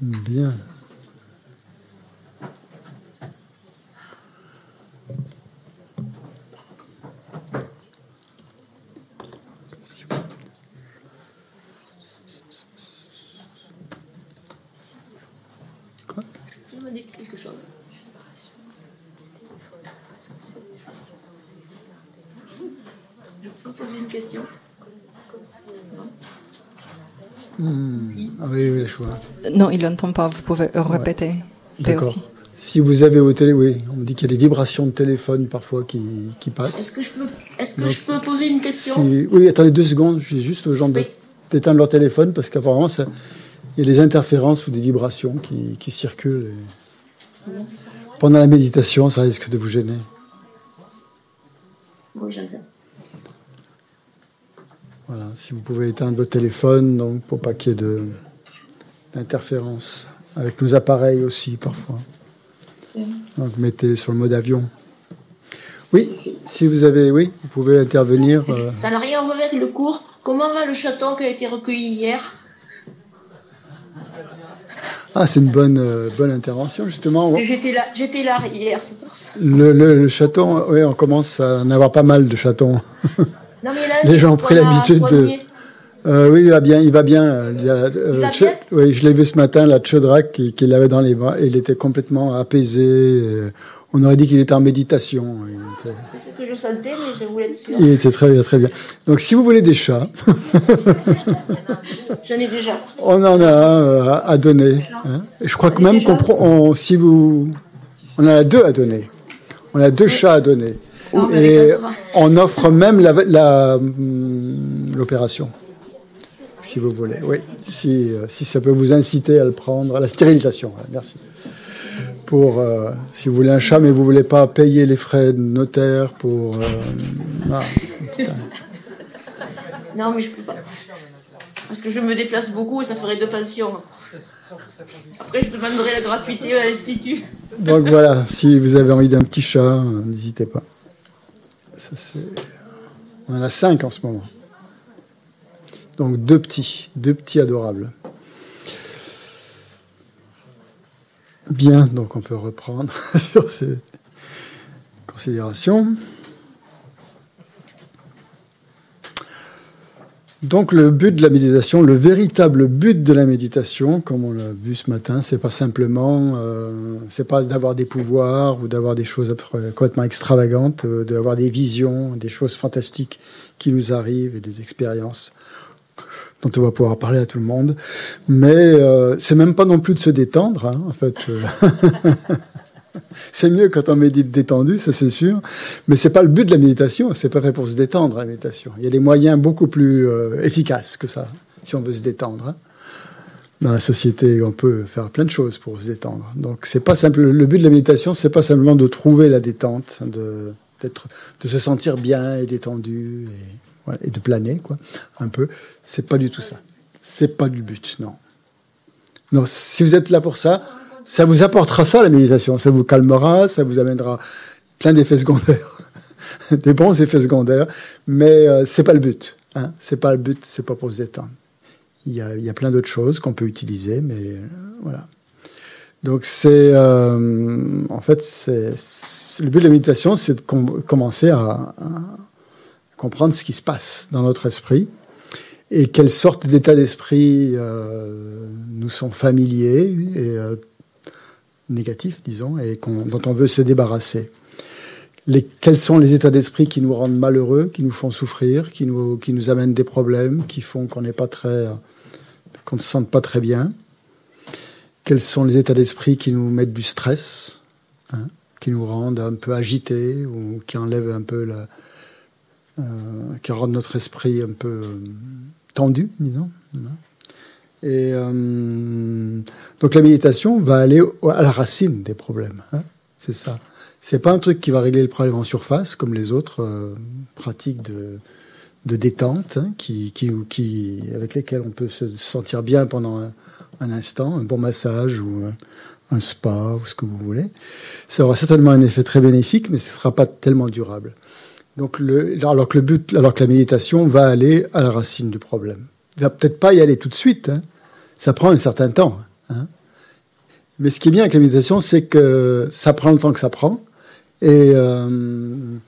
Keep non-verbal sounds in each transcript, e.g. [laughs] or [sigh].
Bien. Quoi Je me dis quelque chose. Je peux poser une question Hmm. Ah oui, oui, le choix. Non, il n'entend pas. Vous pouvez répéter. Ouais. D'accord. Si vous avez au télé, oui, on me dit qu'il y a des vibrations de téléphone parfois qui, qui passent. Est-ce que, je peux, est que Donc, je peux poser une question si, Oui, attendez deux secondes. Je dis juste aux gens oui. d'éteindre leur téléphone parce qu'apparemment, il y a des interférences ou des vibrations qui, qui circulent. Et... Pendant la méditation, ça risque de vous gêner. Oui, j'entends. Voilà, si vous pouvez éteindre votre téléphone, donc pour pas qu'il y ait de d'interférences avec nos appareils aussi parfois. Donc mettez sur le mode avion. Oui, si vous avez, oui, vous pouvez intervenir. Euh... Ça n'a rien à voir avec le cours. Comment va le chaton qui a été recueilli hier? Ah, c'est une bonne, euh, bonne intervention justement. J'étais là, j'étais là hier, c'est pour ça. Le, le, le chaton, oui, on commence à en avoir pas mal de chatons. Non, mais là, [laughs] Les gens ont pris l'habitude de. Euh, oui, il va bien, il va bien. Il, a, euh, il va Tche- bien? oui, je l'ai vu ce matin, la Tchodrak, qui, qui l'avait dans les bras, il était complètement apaisé. euh, on aurait dit qu'il était en méditation. Était, C'est ce que je sentais, mais je voulais être sûre. il était très bien, très bien. Donc, si vous voulez des chats, [laughs] J'en ai déjà. on en a un à donner. hein. Je crois que même qu'on, on- si vous, on en a deux à donner. On a deux chats à donner. Non, Et on offre même la- la, hum, l'opération, si vous voulez. Oui, si, euh, si ça peut vous inciter à le prendre, à la stérilisation. voilà, merci. Pour, euh, si vous voulez un chat, mais vous voulez pas payer les frais de notaire pour. euh. Non, mais je peux pas. Parce que je me déplace beaucoup et ça ferait deux pensions. Après, je demanderai la gratuité à l'Institut. Donc voilà, si vous avez envie d'un petit chat, n'hésitez pas. Ça, c'est... On en a cinq en ce moment. Donc deux petits, deux petits adorables. Bien, donc on peut reprendre [laughs] sur ces considérations. Donc le but de la méditation, le véritable but de la méditation, comme on l'a vu ce matin, c'est pas simplement, euh, c'est pas d'avoir des pouvoirs ou d'avoir des choses complètement extravagantes, euh, d'avoir des visions, des choses fantastiques qui nous arrivent et des expériences dont on va pouvoir parler à tout le monde. Mais euh, c'est même pas non plus de se détendre, hein, en fait. [laughs] c'est mieux quand on médite détendu, ça c'est sûr. Mais c'est pas le but de la méditation. C'est pas fait pour se détendre la méditation. Il y a des moyens beaucoup plus euh, efficaces que ça, si on veut se détendre. hein. Dans la société, on peut faire plein de choses pour se détendre. Donc c'est pas simple. Le but de la méditation, c'est pas simplement de trouver la détente, de d'être, de se sentir bien et détendu et de planer quoi, un peu. C'est pas du tout ça. C'est pas du but, non. Non, si vous êtes là pour ça, ça vous apportera ça la méditation. Ça vous calmera, ça vous amènera plein d'effets secondaires, [laughs] des bons effets secondaires, mais euh, c'est pas le but. Hein. C'est pas le but, c'est pas pour se détendre. Il y a, il y a plein d'autres choses qu'on peut utiliser, mais euh, voilà. Donc c'est, euh, en fait, c'est, le but de la méditation, c'est de com- commencer à comprendre ce qui se passe dans notre esprit et quelles sortes d'états d'esprit euh, nous sont familiers et euh, négatifs, disons, et dont on veut se débarrasser. Les, quels sont les états d'esprit qui nous rendent malheureux, qui nous font souffrir, qui nous, qui nous amènent des problèmes, qui font qu'on n'est pas très, qu'on ne se sente pas très bien? Quels sont les états d'esprit qui nous mettent du stress, hein, qui nous rendent un peu agités ou qui enlèvent un peu la, qui rendent notre esprit un peu euh, tendu, disons. Et euh, donc la méditation va aller à la racine des problèmes. hein. c'est ça. C'est pas un truc qui va régler le problème en surface comme les autres euh, pratiques de, détente hein, qui, qui, qui, avec lesquelles on peut se sentir bien pendant un, instant, un bon massage ou un spa ou ce que vous voulez. Ça aura certainement un effet très bénéfique, mais ce ne sera pas tellement durable. Donc alors que le but, alors que la méditation va aller à la racine du problème. Il va peut-être pas y aller tout de suite. hein. Ça prend un certain temps. hein. Mais ce qui est bien avec la méditation, c'est que ça prend le temps que ça prend. Et euh,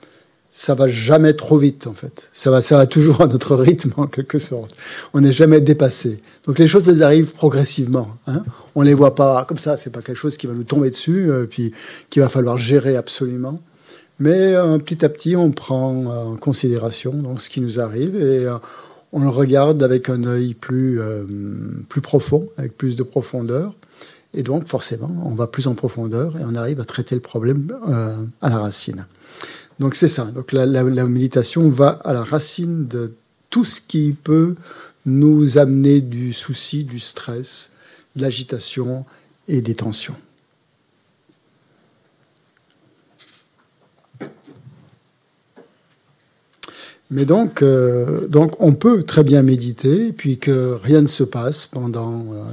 ça va jamais trop vite en fait. Ça va, ça va toujours à notre rythme en quelque sorte. On n'est jamais dépassé. Donc les choses elles arrivent progressivement. Hein. On les voit pas comme ça. C'est pas quelque chose qui va nous tomber dessus euh, puis qu'il va falloir gérer absolument. Mais euh, petit à petit, on prend en considération donc ce qui nous arrive et euh, on le regarde avec un œil plus euh, plus profond, avec plus de profondeur. Et donc forcément, on va plus en profondeur et on arrive à traiter le problème euh, à la racine. Donc c'est ça. Donc la, la, la, méditation va à la racine de tout ce qui peut nous amener du souci, du stress, de l'agitation et des tensions. Mais donc, euh, donc, on peut très bien méditer, puis que rien ne se passe pendant, euh,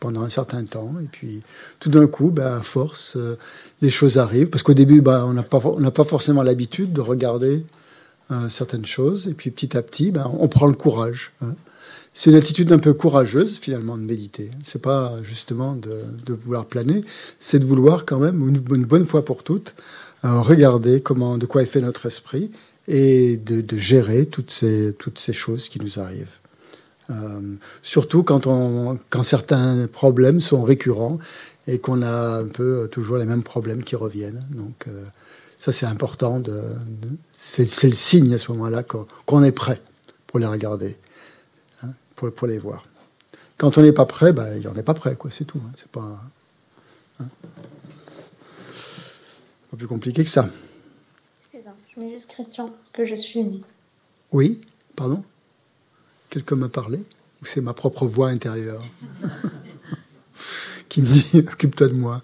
pendant un certain temps, et puis tout d'un coup, ben, à force, euh, les choses arrivent, parce qu'au début, ben, on n'a pas, pas forcément l'habitude de regarder certaines choses, et puis petit à petit, ben, on prend le courage. Hein. C'est une attitude un peu courageuse finalement de méditer. C'est pas justement de, de vouloir planer, c'est de vouloir quand même une, une bonne fois pour toutes regarder comment, de quoi est fait notre esprit et de, gérer toutes ces, toutes ces choses qui nous arrivent. Euh, surtout quand, on, quand certains problèmes sont récurrents et qu'on a un peu toujours les mêmes problèmes qui reviennent. Donc euh, ça c'est important. De, de c'est, le signe à ce moment-là qu'on, est prêt pour les regarder, hein, pour, pour les voir. Quand on n'est pas prêt, ben, on n'est pas prêt, quoi. C'est tout. Hein, c'est hein. pas plus compliqué que ça. Juste Christian, parce que je suis. Oui, pardon? Quelqu'un m'a parlé Ou c'est ma propre voix intérieure? [laughs] Qui me dit [laughs] occupe-toi de moi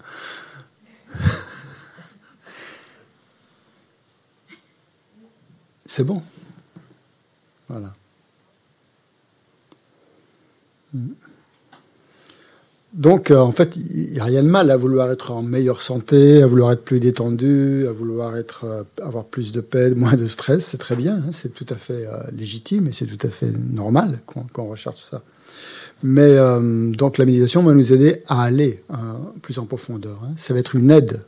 [laughs] C'est bon? Voilà. Mm. Donc, euh, en fait, il n'y a rien de mal à vouloir être en meilleure santé, à vouloir être plus détendu, à vouloir être, euh, avoir plus de paix, [laughs] moins de stress. C'est très bien, hein, c'est tout à fait euh, légitime et c'est tout à fait normal qu'on qu recherche ça. Mais donc, la méditation va nous aider à aller euh, plus en profondeur. Hein. Ça va être une aide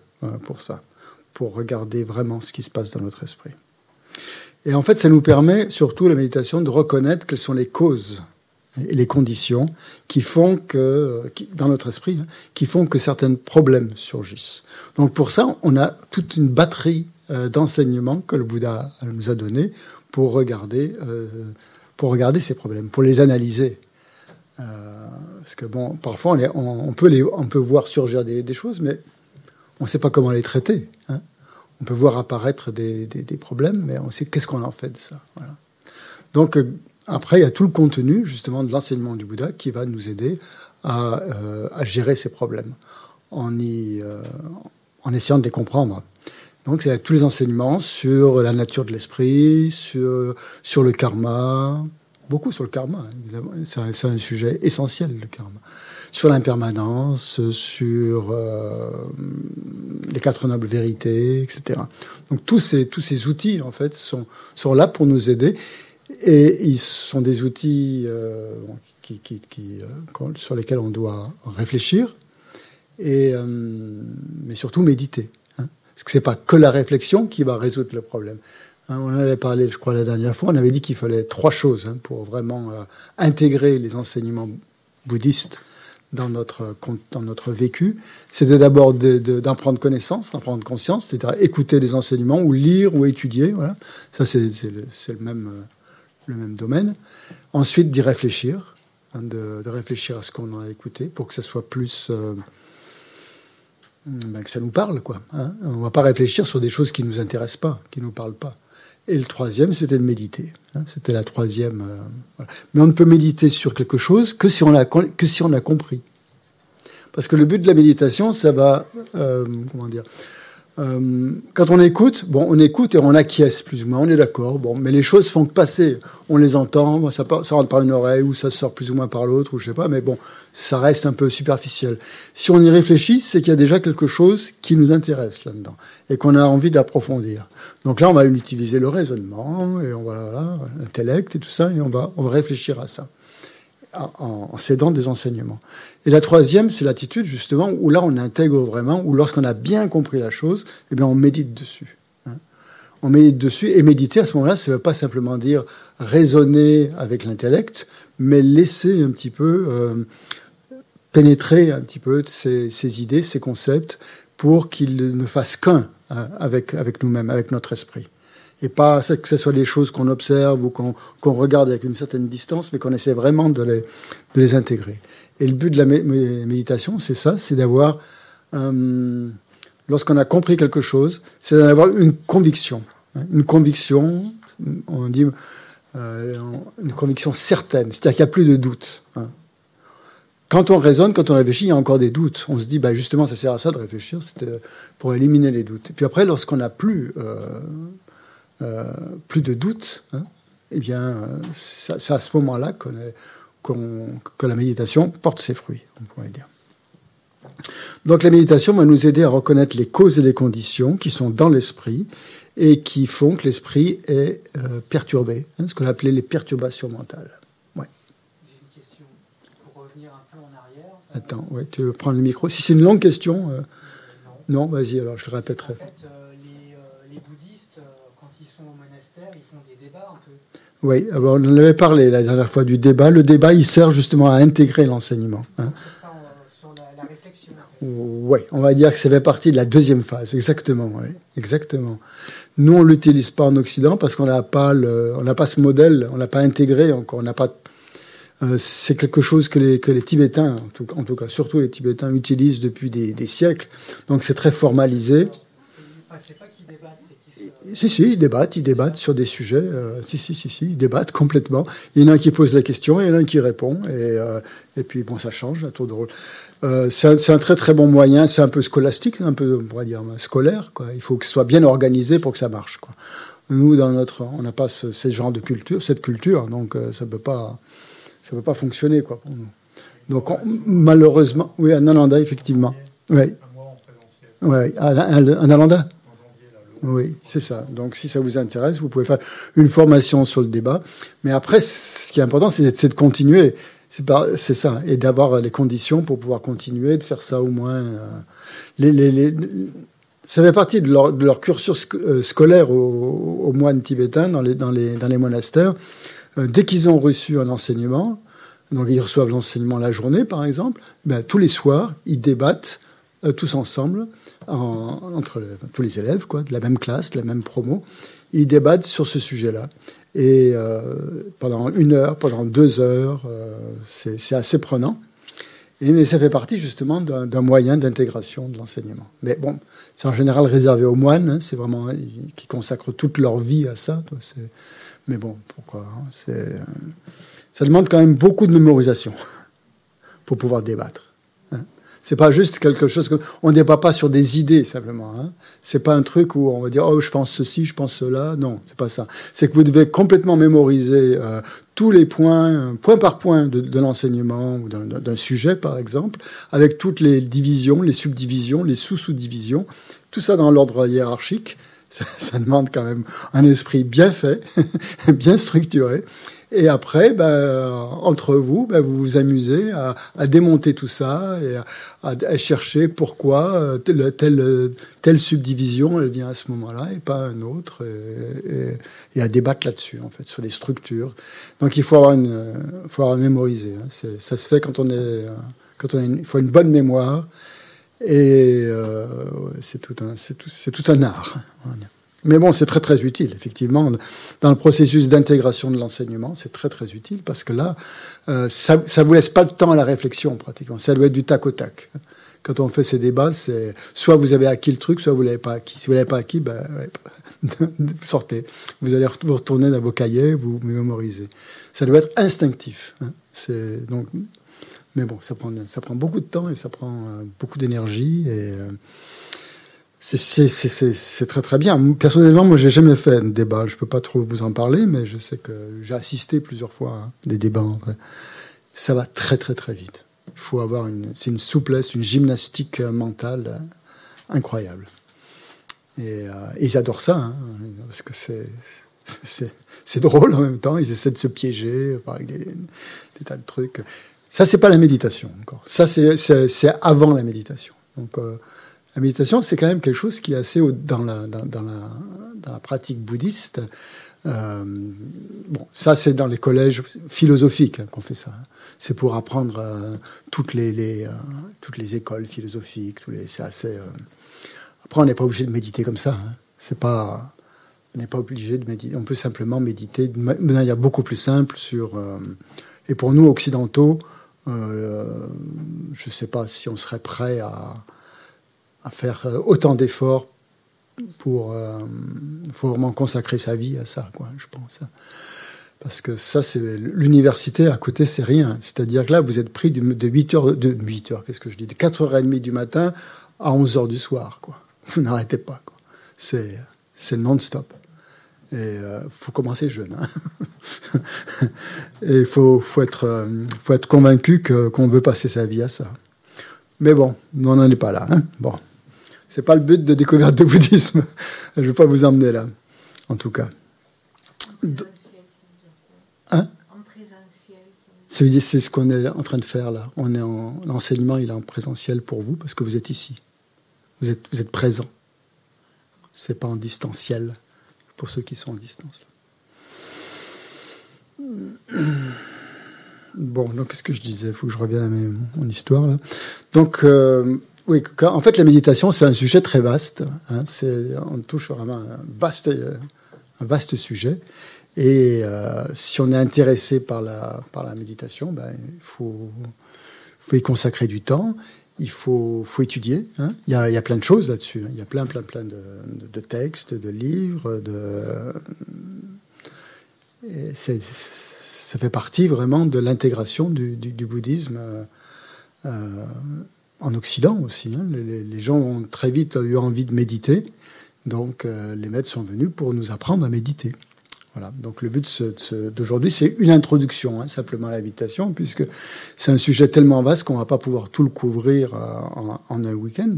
pour ça, pour regarder vraiment ce qui se passe dans notre esprit. Et en fait, ça nous permet, surtout la méditation, de reconnaître quelles sont les causes les conditions qui font que, qui, dans notre esprit, hein, qui font que certains problèmes surgissent. Donc pour ça, on a toute une batterie euh, d'enseignements que le Bouddha nous a donné pour regarder, euh, pour regarder ces problèmes, pour les analyser. Euh, parce que bon, parfois on, peut les, on peut voir surgir des, des choses, mais on ne sait pas comment les traiter. Hein. On peut voir apparaître des, des, des problèmes, mais on sait qu'est-ce qu'on en fait de ça. Voilà. Donc après, il y a tout le contenu justement de l'enseignement du Bouddha qui va nous aider à, euh, gérer ces problèmes euh, en essayant de les comprendre. Donc, c'est tous les enseignements sur la nature de l'esprit, sur, le karma, beaucoup sur le karma, évidemment. C'est un, sujet essentiel, le karma. Sur l'impermanence, sur euh, les quatre nobles vérités, etc. Donc, tous ces, tous ces outils, en fait, sont là pour nous aider. Et ils sont des outils euh, euh, sur lesquels on doit réfléchir, et, euh, mais surtout méditer. Hein, parce que ce n'est pas que la réflexion qui va résoudre le problème. Hein, on en avait parlé, je crois, la dernière fois, on avait dit qu'il fallait trois choses hein, pour vraiment intégrer les enseignements bouddhistes dans notre, dans notre vécu. C'était d'abord d'en de, de, prendre connaissance, d'en prendre conscience, c'est-à-dire écouter les enseignements, ou lire, ou étudier. Voilà. Ça, c'est le même le même domaine. Ensuite, d'y réfléchir, hein, de, réfléchir à ce qu'on a écouté pour que ça soit plus. Euh, ben, que ça nous parle, quoi. Hein. On ne va pas réfléchir sur des choses qui ne nous intéressent pas, qui ne nous parlent pas. Et le troisième, c'était de méditer. Hein. C'était la troisième. Euh. Mais on ne peut méditer sur quelque chose que si on a, que si on a compris. Parce que le but de la méditation, ça va. Euh, comment dire euh, quand on écoute, bon, on écoute et on acquiesce plus ou moins, on est d'accord, bon, mais les choses font que passer. On les entend, ça, ça rentre par une oreille ou ça sort plus ou moins par l'autre, ou je sais pas, mais bon, ça reste un peu superficiel. Si on y réfléchit, c'est qu'il y a déjà quelque chose qui nous intéresse là-dedans et qu'on a envie d'approfondir. Donc là, on va utiliser le raisonnement et on va, l'intellect et tout ça, et on va, on va réfléchir à ça. En, en s'aidant des enseignements. Et la troisième, c'est l'attitude justement où là on intègre vraiment, où lorsqu'on a bien compris la chose, eh bien on médite dessus. hein. On médite dessus et méditer à ce moment-là, ça ne veut pas simplement dire raisonner avec l'intellect, mais laisser un petit peu euh, pénétrer un petit peu ces, ces idées, ces concepts, pour qu'ils ne fassent qu'un hein, avec, avec nous-mêmes, avec notre esprit. Et pas que ce soit des choses qu'on observe ou qu'on regarde avec une certaine distance, mais qu'on essaie vraiment de les, intégrer. Et le but de la mé- mé- méditation, c'est ça, c'est d'avoir, euh, lorsqu'on a compris quelque chose, c'est d'avoir une conviction. hein, Une conviction, on dit, euh, une conviction certaine, c'est-à-dire qu'il n'y a plus de doute. hein. Quand on raisonne, quand on réfléchit, il y a encore des doutes. On se dit, bah, justement, ça sert à ça de réfléchir, c'était pour éliminer les doutes. Et puis après, lorsqu'on n'a plus, euh, euh, plus de doutes, hein, eh bien, euh, c'est à ce moment-là qu'on que la méditation porte ses fruits, on pourrait dire. Donc la méditation va nous aider à reconnaître les causes et les conditions qui sont dans l'esprit et qui font que l'esprit est euh, perturbé, hein, ce qu'on appelait les perturbations mentales. Ouais. J'ai une question pour revenir un peu en arrière. Attends, ouais, tu veux prendre le micro? Si c'est une longue question, euh, Non. non, vas-y, alors je te répéterai. En fait, euh, les, euh, les bouddhistes, euh, quand ils sont au monastère, ils font des débats un peu. Oui, alors on en avait parlé la dernière fois du débat. Le débat, il sert justement à intégrer l'enseignement. hein. Euh, la, la. Oui, on va dire que ça fait partie de la deuxième phase, exactement. exactement. Nous, on l'utilise pas en Occident parce qu'on n'a pas le, on n'a pas ce modèle, on n'a pas intégré encore, on n'a pas. euh, c'est quelque chose que les, que les Tibétains, en tout, en tout cas surtout les Tibétains, utilisent depuis des, des siècles. Donc c'est très formalisé. Enfin, c'est pas Si, si, ils débattent, ils débattent sur des sujets. euh, si, si, si, si, ils débattent complètement. Il y en a un qui pose la question, il y en a un qui répond, et, euh, et puis bon, ça change à tour de rôle. Euh, c'est un, très très bon moyen. C'est un peu scolastique, un peu, on pourrait dire scolaire. Quoi. Il faut que ce soit bien organisé pour que ça marche. Quoi. Nous, dans notre, on n'a pas ce, ce genre de culture, cette culture, donc ça peut pas, ça peut pas fonctionner quoi pour nous. Donc on- malheureusement, oui, un Nalanda effectivement, oui, ouais, Nalanda. Oui, c'est ça. Donc, si ça vous intéresse, vous pouvez faire une formation sur le débat. Mais après, ce qui est important, c'est de continuer. C'est ça, et d'avoir les conditions pour pouvoir continuer, de faire ça au moins. euh, les, les, les- ça fait partie de leur, de cursus euh, scolaire aux, aux moines tibétains dans les, dans les, dans les monastères. Euh, dès qu'ils ont reçu un enseignement, donc ils reçoivent l'enseignement la journée, par exemple, ben, tous les soirs, ils débattent euh, tous ensemble, en- entre tous les élèves, quoi, de la même classe, de la même promo. Ils débattent sur ce sujet-là. Et euh, pendant une heure, pendant deux heures, euh, c'est assez prenant. Et, ça fait partie justement d'un moyen d'intégration de l'enseignement. Mais bon, c'est en général réservé aux moines, hein, c'est vraiment qui consacrent toute leur vie à ça. Mais bon, pourquoi hein, Ça demande quand même beaucoup de mémorisation [laughs] pour pouvoir débattre. C'est pas juste quelque chose que on débat pas sur des idées simplement. Hein. C'est pas un truc où on va dire oh je pense ceci, je pense cela. Non, c'est pas ça. C'est que vous devez complètement mémoriser euh, tous les points, euh, point par point de, de l'enseignement ou d'un sujet par exemple, avec toutes les divisions, les subdivisions, les sous-sous-divisions, tout ça dans l'ordre hiérarchique. Ça, ça demande quand même un esprit bien fait, [laughs] bien structuré. Et après, ben, entre vous, ben, vous vous amusez à, démonter tout ça et à, chercher pourquoi euh, telle, telle, subdivision elle vient à ce moment-là et pas un autre, et, à débattre là-dessus, en fait, sur les structures. Donc il faut avoir une, faut avoir mémorisé. Hein. Ça se fait quand on est, quand on a une, faut une bonne mémoire et euh, c'est tout un, tout, tout un art. Mais bon, c'est très très utile, effectivement, dans le processus d'intégration de l'enseignement, c'est très très utile parce que là, euh, ça, ça vous laisse pas le temps à la réflexion pratiquement. Ça doit être du tac au tac. Quand on fait ces débats, c'est soit vous avez acquis le truc, soit vous l'avez pas acquis. Si vous l'avez pas acquis, ben [laughs] sortez. Vous allez vous retourner dans vos cahiers, vous mémorisez. Ça doit être instinctif. hein. Donc, mais bon, ça prend ça prend beaucoup de temps et ça prend euh, beaucoup d'énergie et euh, c'est- très très bien. Personnellement, moi, j'ai jamais fait un débat. Je peux pas trop vous en parler, mais je sais que j'ai assisté plusieurs fois à des débats. Ça va très très très vite. Il faut avoir une, c'est une souplesse, une gymnastique euh, mentale euh, incroyable. Et, euh, et ils adorent ça, hein, parce que c'est drôle en même temps. Ils essaient de se piéger par des, des tas de trucs. Ça, c'est pas la méditation encore. Ça, c'est avant la méditation. Euh, la méditation, c'est quand même quelque chose qui est assez dans la, dans, la, pratique bouddhiste. Euh, bon, ça, c'est dans les collèges philosophiques hein, qu'on fait ça. Hein. C'est pour apprendre euh, toutes les, les euh, toutes les écoles philosophiques. C'est assez. Après, on n'est pas obligé de méditer comme ça. Hein. On n'est pas obligé de méditer. On peut simplement méditer de manière beaucoup plus simple sur. et pour nous occidentaux, je ne sais pas si on serait prêt à, à faire autant d'efforts pour, euh, vraiment consacrer sa vie à ça, quoi, je pense. Parce que ça, c'est l'université à côté, c'est rien. C'est-à-dire que là, vous êtes pris de, 8 heures, de 8 heures, qu'est-ce que je dis, de 4h30 du matin à 11h du soir, quoi. Vous n'arrêtez pas, quoi. C'est, c'est non-stop. Et euh, faut commencer jeune. Hein. [laughs] et il faut, faut, être, euh, faut être convaincu que, qu'on veut passer sa vie à ça. Mais bon, on n'en est pas là. Hein. Bon, c'est pas le but de découverte du bouddhisme. Je ne vais pas vous emmener là, en tout cas. Hein? C'est ce qu'on est en train de faire là. On est en l'enseignement, il est en présentiel pour vous parce que vous êtes ici. Vous êtes, vous êtes présent. C'est pas en distanciel pour ceux qui sont en distance. Bon, donc qu'est-ce que je disais? Il faut que je revienne à mon histoire là. Donc, euh, oui, en fait, la méditation, c'est un sujet très vaste. Hein, on touche vraiment un vaste, un vaste sujet. Et euh, si on est intéressé par la, par la méditation, ben, il faut, faut y consacrer du temps il faut, faut étudier. Hein. Il, y a, il, y a, plein de choses là-dessus. Hein. Il y a plein, plein, plein de, de, textes, de livres. De... ça fait partie vraiment de l'intégration du, du, du, bouddhisme euh, en Occident aussi. Hein. Les, gens ont très vite eu envie de méditer. Donc euh, les maîtres sont venus pour nous apprendre à méditer. Voilà. Donc le but d'aujourd'hui, c'est une introduction, hein, simplement à l'habitation, puisque c'est un sujet tellement vaste qu'on va pas pouvoir tout le couvrir euh, en, un week-end.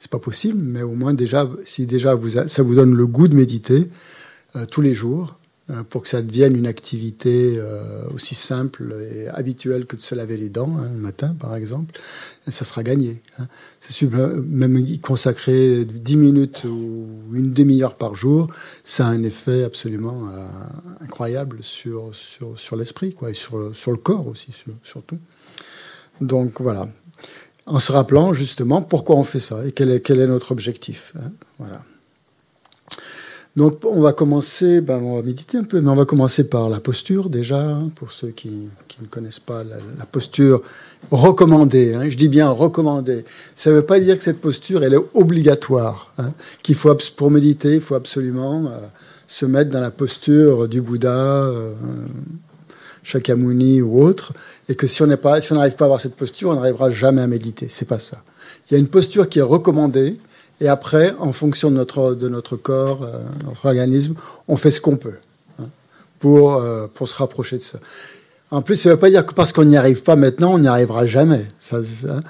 C'est pas possible, mais au moins déjà, si déjà ça vous donne le goût de méditer euh, tous les jours, pour que ça devienne une activité euh, aussi simple et habituelle que de se laver les dents hein, le matin, par exemple, ça sera gagné. Hein. C'est même y consacrer 10 minutes ou une demi-heure par jour, ça a un effet absolument euh, incroyable sur, sur, sur l'esprit quoi, et sur, sur le corps aussi, surtout. Donc voilà. En se rappelant justement pourquoi on fait ça et quel est, quel est notre objectif. Hein. Voilà. Donc on va commencer, ben, on va méditer un peu, mais on va commencer par la posture déjà, hein, pour ceux qui, qui, ne connaissent pas la, posture recommandée. Hein, je dis bien recommandée. Ça ne veut pas dire que cette posture elle est obligatoire. Hein, qu'il faut pour méditer, il faut absolument euh, se mettre dans la posture du Bouddha. Euh, ou autre, et que si on si on n'arrive pas à avoir cette posture, on n'arrivera jamais à méditer. C'est pas ça. Il y a une posture qui est recommandée, et après, en fonction de notre, de notre corps, euh, notre organisme, on fait ce qu'on peut hein, pour, euh, pour se rapprocher de ça. En plus, ça ne veut pas dire que parce qu'on n'y arrive pas maintenant, on n'y arrivera jamais. Ça, ça,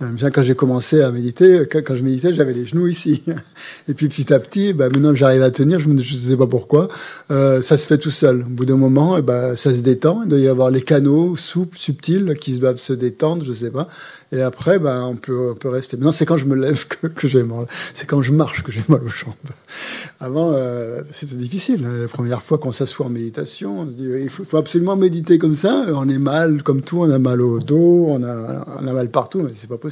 euh, quand j'ai commencé à méditer, quand, je méditais, j'avais les genoux ici. [laughs] Et puis petit à petit, bah, maintenant que j'arrive à tenir, je ne sais pas pourquoi, euh, ça se fait tout seul. Au bout d'un moment, eh bah, ça se détend. Il doit y avoir les canaux souples, subtils, qui doivent se détendre, je ne sais pas. Et après, bah, on, peut, rester. Maintenant, c'est quand je me lève que, j'ai mal. C'est quand je marche que j'ai mal aux jambes. Avant, euh, c'était difficile. Hein. La première fois qu'on s'assoit en méditation, on dit, il faut, absolument méditer comme ça. On est mal, comme tout, on a mal au dos, on a, on a mal partout, mais c'est pas possible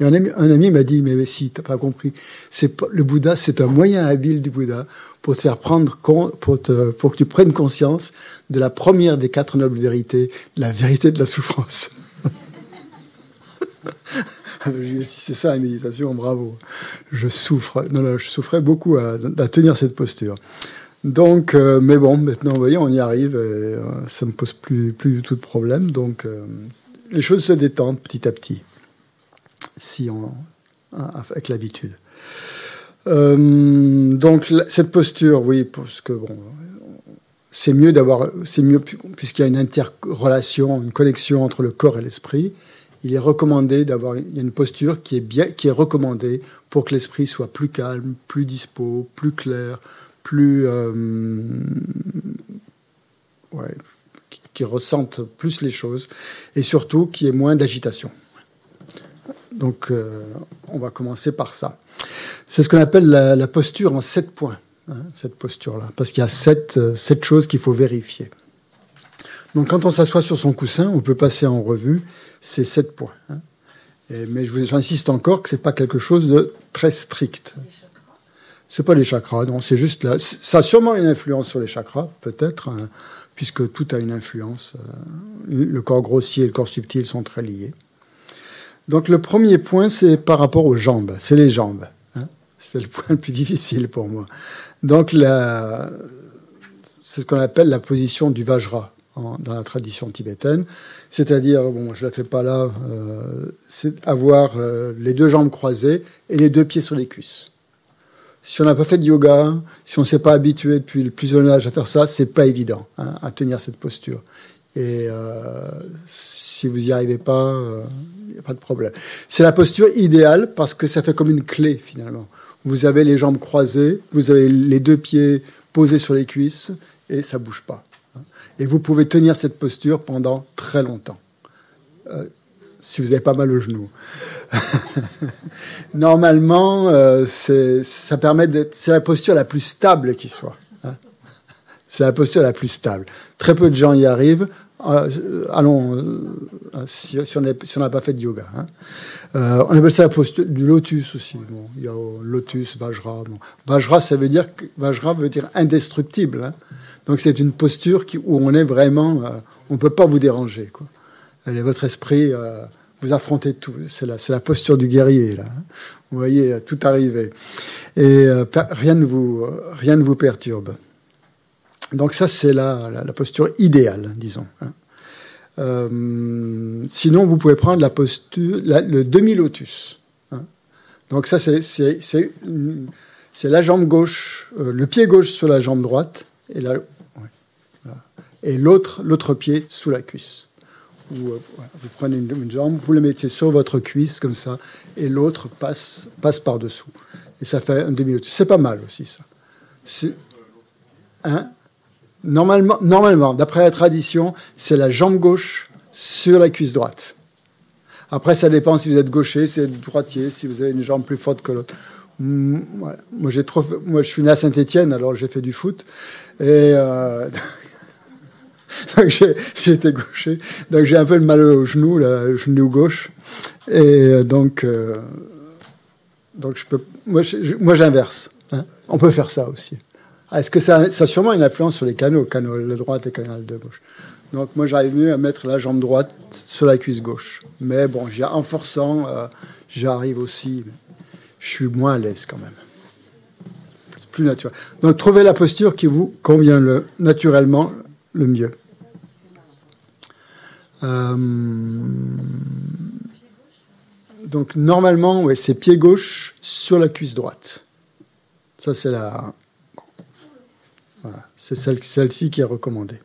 Et un ami, m'a dit, mais, mais si, t'as pas compris, c'est le Bouddha, c'est un moyen habile du Bouddha pour te faire prendre pour, que tu prennes conscience de la première des quatre nobles vérités, la vérité de la souffrance. [laughs] si c'est ça la méditation, bravo. Je souffre. Non, je souffrais beaucoup à, tenir cette posture. Donc, euh, mais bon, maintenant, vous voyez, on y arrive. Euh, ça me pose plus, plus du tout de problème. Donc, euh, les choses se détendent petit à petit si on, avec l'habitude. Euh, donc cette posture, oui, parce que bon, c'est mieux d'avoir, c'est mieux puisqu'il y a une interrelation, une connexion entre le corps et l'esprit. Il est recommandé d'avoir une posture qui est bien, qui est recommandée pour que l'esprit soit plus calme, plus dispo, plus clair, plus qui, ressentent plus les choses et surtout qui ait moins d'agitation. Donc, on va commencer par ça. C'est ce qu'on appelle la, posture en sept points, hein, cette posture-là, parce qu'il y a sept, sept choses qu'il faut vérifier. Donc, quand on s'assoit sur son coussin, on peut passer en revue ces sept points. Hein. mais j'insiste encore que c'est pas quelque chose de très strict. C'est pas les chakras, non, c'est juste là. Ça a sûrement une influence sur les chakras, peut-être, hein, puisque tout a une influence. Euh, le corps grossier et le corps subtil sont très liés. Donc le premier point, c'est par rapport aux jambes. C'est les jambes. Hein. C'est le point le plus [laughs] difficile pour moi. Donc c'est ce qu'on appelle la position du Vajra dans la tradition tibétaine. C'est-à-dire, bon, je la fais pas là, euh, c'est avoir euh, les deux jambes croisées et les deux pieds sur les cuisses. Si on n'a pas fait de yoga, si on ne s'est pas habitué depuis le plus jeune âge à faire ça, c'est pas évident hein, à tenir cette posture. Et euh, si vous n'y arrivez pas, n'y a pas de problème. C'est la posture idéale parce que ça fait comme une clé finalement. Vous avez les jambes croisées, vous avez les deux pieds posés sur les cuisses et ça bouge pas. Et vous pouvez tenir cette posture pendant très longtemps. Euh, si vous avez pas mal au genou. [laughs] Normalement, euh, ça permet c'est la posture la plus stable qui soit. Hein. c'est la posture la plus stable. Très peu de gens y arrivent. Euh, allons, si, on n'a pas fait de yoga. Hein. on appelle ça la posture du lotus aussi. Bon, il y a lotus, vajra. Vajra, ça veut dire vajra veut dire indestructible. Hein. Donc c'est une posture où on est vraiment, euh, on peut pas vous déranger. Votre esprit, euh, vous affrontez tout. C'est la, posture du guerrier. Hein. Vous voyez euh, tout arriver et rien ne vous perturbe. Donc ça c'est la, la, posture idéale, disons. Hein. sinon, vous pouvez prendre la posture, le demi-lotus. Hein. Donc ça, c'est, la jambe gauche, le pied gauche sur la jambe droite, et la, l'autre, l'autre pied sous la cuisse. Euh, vous prenez une, jambe, vous le mettez sur votre cuisse comme ça, et l'autre passe, passe par-dessous. Et ça fait un demi-minute. C'est pas mal aussi, ça. Hein? Normalement, d'après la tradition, c'est la jambe gauche sur la cuisse droite. Après, ça dépend si vous êtes gaucher, si vous êtes droitier, si vous avez une jambe plus forte que l'autre. Mm, moi, j'ai trop, moi, je suis né à Saint-Étienne, alors j'ai fait du foot. Et euh, [laughs] été gaucher. Donc j'ai un peu le mal au genou, au genou gauche. Et euh, donc, euh, donc je peux, moi, j'inverse. Hein. On peut faire ça aussi. Ah, est-ce que ça, ça a sûrement une influence sur les canaux, canal de droite et canal de gauche? Donc moi, j'arrive mieux à mettre la jambe droite sur la cuisse gauche. Mais bon, en forçant, euh, j'arrive aussi. Je suis moins à l'aise quand même. Plus naturel. Donc trouvez la posture qui vous convient le, naturellement le mieux. Euh, donc normalement, ouais, c'est pied gauche sur la cuisse droite. Ça, c'est la. C'est celle, celle-ci qui est recommandée.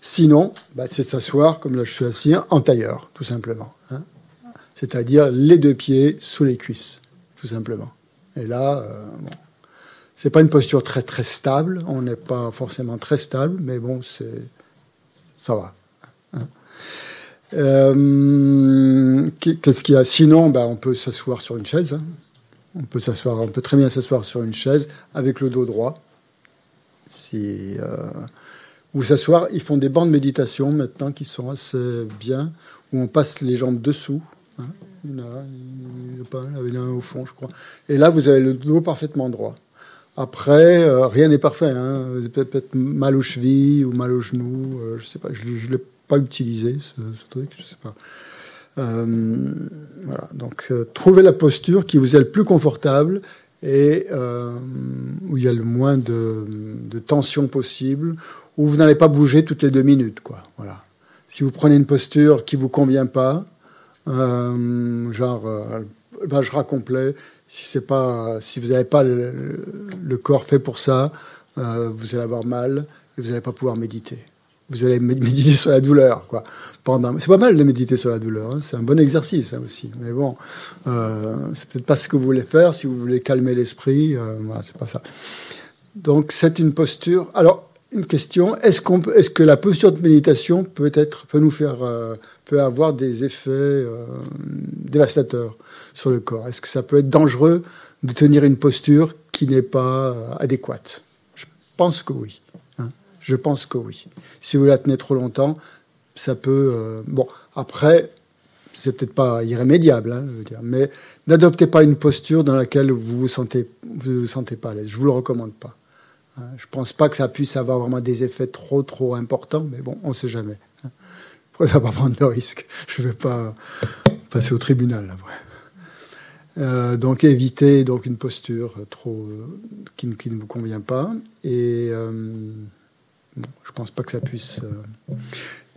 Sinon, bah, c'est s'asseoir, comme là je suis assis, en tailleur, tout simplement. Hein. C'est-à-dire les deux pieds sous les cuisses, tout simplement. Et là, euh, bon, c'est pas une posture très très stable. On n'est pas forcément très stable, mais bon, ça va. Hein. Euh, qu'est-ce qu'il y a Sinon, ben, on peut s'asseoir sur une chaise. Hein. On peut s'asseoir, on peut très bien s'asseoir sur une chaise avec le dos droit. Euh, ou s'asseoir, ils font des bancs de méditation maintenant qui sont assez bien, où on passe les jambes dessous. Hein. Il y en a, il y en a un au fond, je crois. Et là, vous avez le dos parfaitement droit. Après, euh, rien n'est parfait. Hein. Peut-être mal aux chevilles ou mal aux genoux. Euh, je sais pas. Je ne l'ai pas utilisé ce, truc. Je sais pas. Euh. Donc, trouvez la posture qui vous est le plus confortable et où il y a le moins de, tension possible, où vous n'allez pas bouger toutes les deux minutes. Voilà. Si vous prenez une posture qui vous convient pas, genre vajra complet, si c'est pas, si vous n'avez pas le, corps fait pour ça, euh, vous allez avoir mal et vous n'allez pas pouvoir méditer. Vous allez [laughs] méditer sur la douleur, quoi. Pendant, c'est pas mal de méditer sur la douleur. Hein. C'est un bon exercice hein, aussi. Mais bon, euh, c'est peut-être pas ce que vous voulez faire. Si vous voulez calmer l'esprit, euh, voilà, c'est pas ça. Donc c'est une posture. Alors une question est-ce que la posture de méditation peut être, peut nous faire, euh, peut avoir des effets dévastateurs sur le corps? Est-ce que ça peut être dangereux de tenir une posture qui n'est pas adéquate? Je pense que oui. Je pense que oui. Si vous la tenez trop longtemps, ça peut. euh, bon, après, c'est peut-être pas irrémédiable, hein, je veux dire, mais n'adoptez pas une posture dans laquelle vous vous sentez, vous vous sentez pas à l'aise. Je vous le recommande pas. Hein, Je pense pas que ça puisse avoir vraiment des effets trop trop importants, mais bon, on sait jamais. Je préfère pas prendre le risque. Je vais pas passer au tribunal après. Euh, donc évitez donc une posture trop euh, qui, ne- qui ne vous convient pas et euh, bon, je pense pas que ça puisse. euh,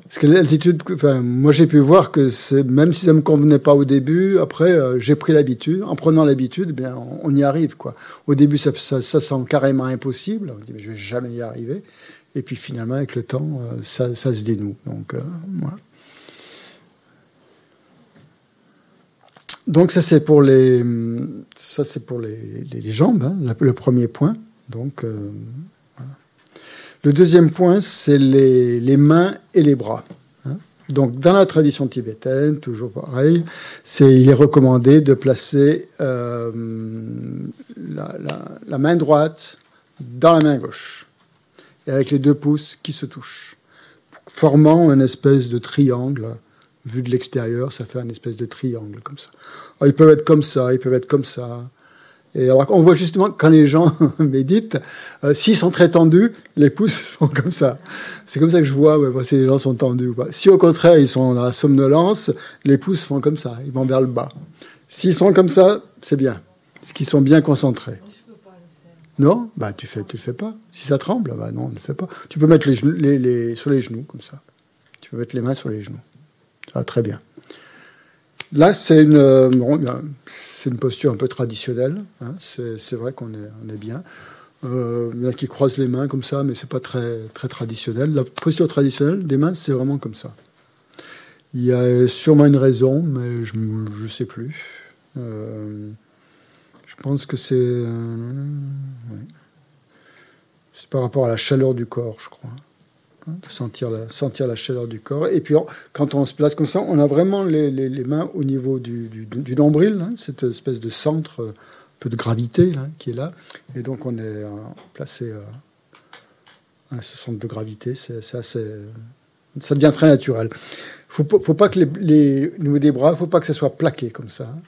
parce que l'altitude, enfin, moi j'ai pu voir que même si ça me convenait pas au début, après euh, j'ai pris l'habitude. En prenant l'habitude, eh on, y arrive quoi. Au début ça, ça, ça semble carrément impossible. On dit mais je vais jamais y arriver. Et puis finalement avec le temps, euh, ça, se dénoue. Donc voilà. Donc ça c'est pour les ça c'est pour les, les- jambes, hein, le, premier point. Donc. Le deuxième point c'est les, mains et les bras. hein. Donc dans la tradition tibétaine, toujours pareil, c'est il est recommandé de placer euh, la, main droite dans la main gauche et avec les deux pouces qui se touchent, formant une espèce de triangle vu de l'extérieur, ça fait un espèce de triangle comme ça. Ils peuvent être comme ça, ils peuvent être comme ça. Et alors, on voit justement quand les gens [laughs] méditent, euh, s'ils sont très tendus, les pouces [laughs] sont comme ça. C'est comme ça que je vois ouais, si les gens sont tendus ou pas. Si au contraire ils sont dans la somnolence, les pouces font comme ça, ils vont vers le bas. S'ils sont comme ça, c'est bien, parce qu'ils sont bien concentrés. Non, bah tu fais, tu le fais pas. Si ça tremble, bah non, ne le fais pas. Tu peux mettre les, genoux, les, les- sur les genoux comme ça. Tu peux mettre les mains sur les genoux. Ça va très bien. Là, c'est une, euh, c'est une posture un peu traditionnelle. hein. C'est, vrai qu'on est, bien. Euh, il y en a qui croisent les mains comme ça, mais c'est pas très, traditionnel. La posture traditionnelle des mains, c'est vraiment comme ça. Il y a sûrement une raison, mais je ne sais plus. Euh, je pense que c'est, euh, c'est par rapport à la chaleur du corps, je crois de sentir la, sentir la chaleur du corps. Et puis, quand on se place comme ça, on a vraiment les, les- les mains au niveau du, du, nombril, hein, cette espèce de centre, euh, peu de gravité qui est là. Et donc, on est euh, placé euh, à ce centre de gravité. C'est assez. Ça devient très naturel. Faut, faut pas que les, les des bras, faut pas que ça soit plaqué comme ça. hein.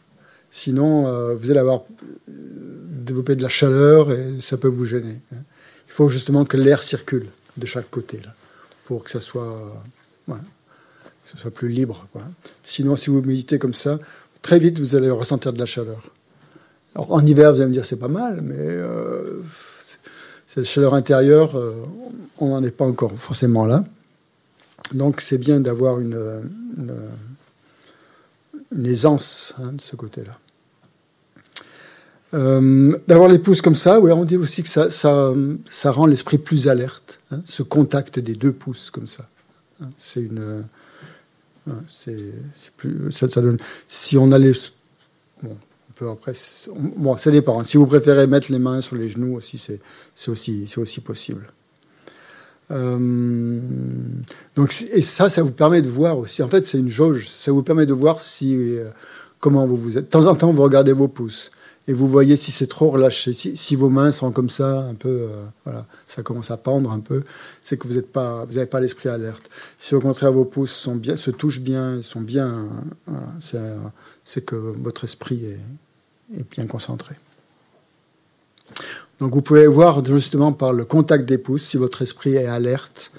Sinon, vous allez avoir développé de la chaleur et ça peut vous gêner. hein. Il faut justement que l'air circule de chaque côté pour que ça soit, soit plus libre. Sinon, si vous méditez comme ça, très vite, vous allez ressentir de la chaleur. Alors, en hiver, vous allez me dire, c'est pas mal, mais euh, c'est- la chaleur intérieure, euh, on n'en est pas encore forcément là. Donc, c'est bien d'avoir une aisance hein, de ce côté-là. Euh, D'avoir les pouces comme ça, ouais, on dit aussi que ça, rend l'esprit plus alerte. hein, ce contact des deux pouces comme ça. Hein, c'est une. euh, c'est plus. Ça, donne. Si on a les. Bon, on peut après. Bon, ça dépend. hein. Si vous préférez mettre les mains sur les genoux aussi, c'est aussi, aussi possible. Euh, donc, et ça, ça vous permet de voir aussi. En fait, c'est une jauge. Ça vous permet de voir si comment vous vous êtes. De temps en temps, vous regardez vos pouces et vous voyez si c'est trop relâché, si, vos mains sont comme ça, un peu, euh, voilà, ça commence à pendre un peu, c'est que vous n'êtes pas, vous n'avez pas l'esprit alerte. Si au contraire vos pouces sont bien, se touchent bien, ils sont bien, c'est, que votre esprit est, bien concentré. Donc vous pouvez voir justement par le contact des pouces si votre esprit est alerte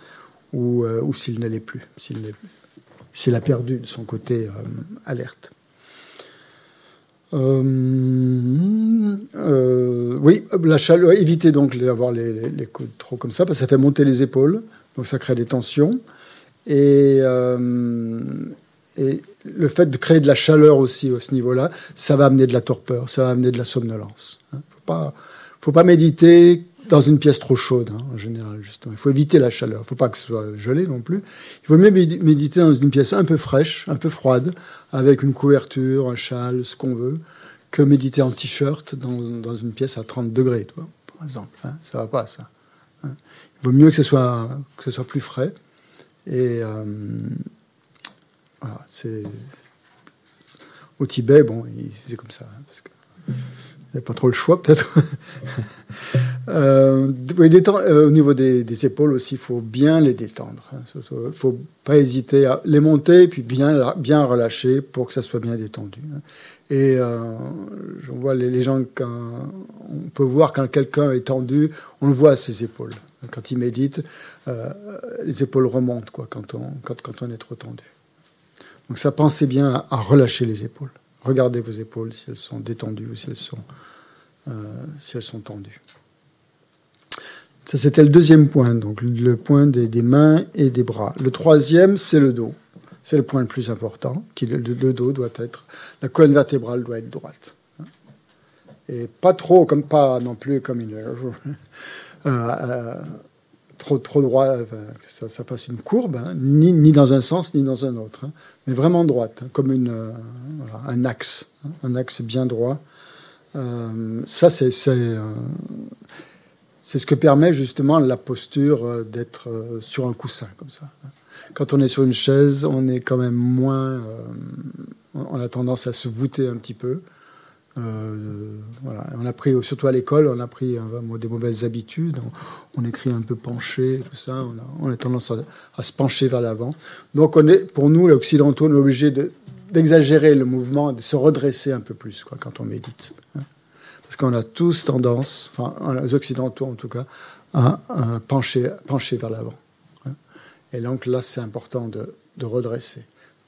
ou, euh, s'il ne l'est plus, s'il a perdu de son côté euh, alerte. Euh, euh, oui, la chaleur, évitez donc d'avoir les, les, les coudes trop comme ça, parce que ça fait monter les épaules, donc ça crée des tensions. Et, euh, et le fait de créer de la chaleur aussi à ce niveau-là, ça va amener de la torpeur, ça va amener de la somnolence. Il ne faut pas, faut pas méditer dans une pièce trop chaude, hein, en général, justement. Il faut éviter la chaleur. Il ne faut pas que ce soit gelé non plus. Il vaut mieux méditer dans une pièce un peu fraîche, un peu froide, avec une couverture, un châle, ce qu'on veut, que méditer en t-shirt dans, une pièce à 30 degrés, toi, par exemple. Hein. Ça va pas, ça. Hein. Il vaut mieux que ce soit, que ce soit plus frais. Et euh, voilà, c'est. Au Tibet, bon, c'est comme ça. Hein, parce que n'y a pas trop le choix, peut-être. [laughs] euh, euh, au niveau des, épaules aussi, il faut bien les détendre. Il hein. ne faut pas hésiter à les monter, puis bien, bien relâcher pour que ça soit bien détendu. Hein. Et euh, je vois les, gens, quand, on peut voir quand quelqu'un est tendu, on le voit à ses épaules. Quand il médite, euh, les épaules remontent quoi, quand, on, quand, quand on est trop tendu. Donc ça, pensez bien à relâcher les épaules. Regardez vos épaules si elles sont détendues ou si elles sont, euh, si elles sont tendues. Ça, c'était le deuxième point, donc le point des, mains et des bras. Le troisième, c'est le dos. C'est le point le plus important. Qui, le, dos doit être, la colonne vertébrale doit être droite. Et pas trop, comme pas non plus comme une. [laughs] Euh, euh, trop, trop droit, ça, ça passe une courbe, hein, ni, ni, dans un sens ni dans un autre, hein, mais vraiment droite, hein, comme une, euh, un axe, un axe bien droit. Euh, ça, c'est euh, c'est ce que permet justement la posture d'être sur un coussin comme ça. Quand on est sur une chaise, on est quand même moins, on a tendance à se voûter un petit peu. Euh. On a pris, surtout à l'école, on a pris des mauvaises habitudes. On, écrit un peu penché, tout ça. On a, tendance à, se pencher vers l'avant. Donc, pour nous, les occidentaux, on est obligé d'exagérer le mouvement, de se redresser un peu plus quand on médite. Hein. Parce qu'on a tous tendance, enfin, les occidentaux en tout cas, à, pencher, pencher vers l'avant. Hein. Et donc là, c'est important de redresser.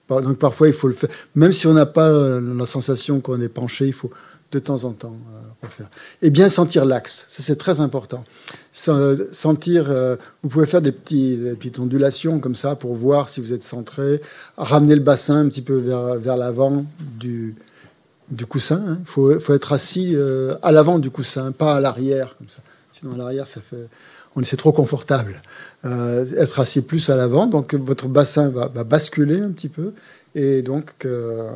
Donc parfois, il faut le faire. Même si on n'a pas euh, la sensation qu'on est penché, il faut de temps en temps euh, refaire. Et bien sentir l'axe, ça c'est très important. Sentir, euh, vous pouvez faire des, petites ondulations comme ça pour voir si vous êtes centré, ramener le bassin un petit peu vers, vers l'avant du, du coussin. Il hein. faut, faut, être assis à l'avant du coussin, pas à l'arrière comme ça. Sinon à l'arrière, ça fait on c'est trop confortable. Euh, être assis plus à l'avant, donc votre bassin va, basculer un petit peu, et donc euh,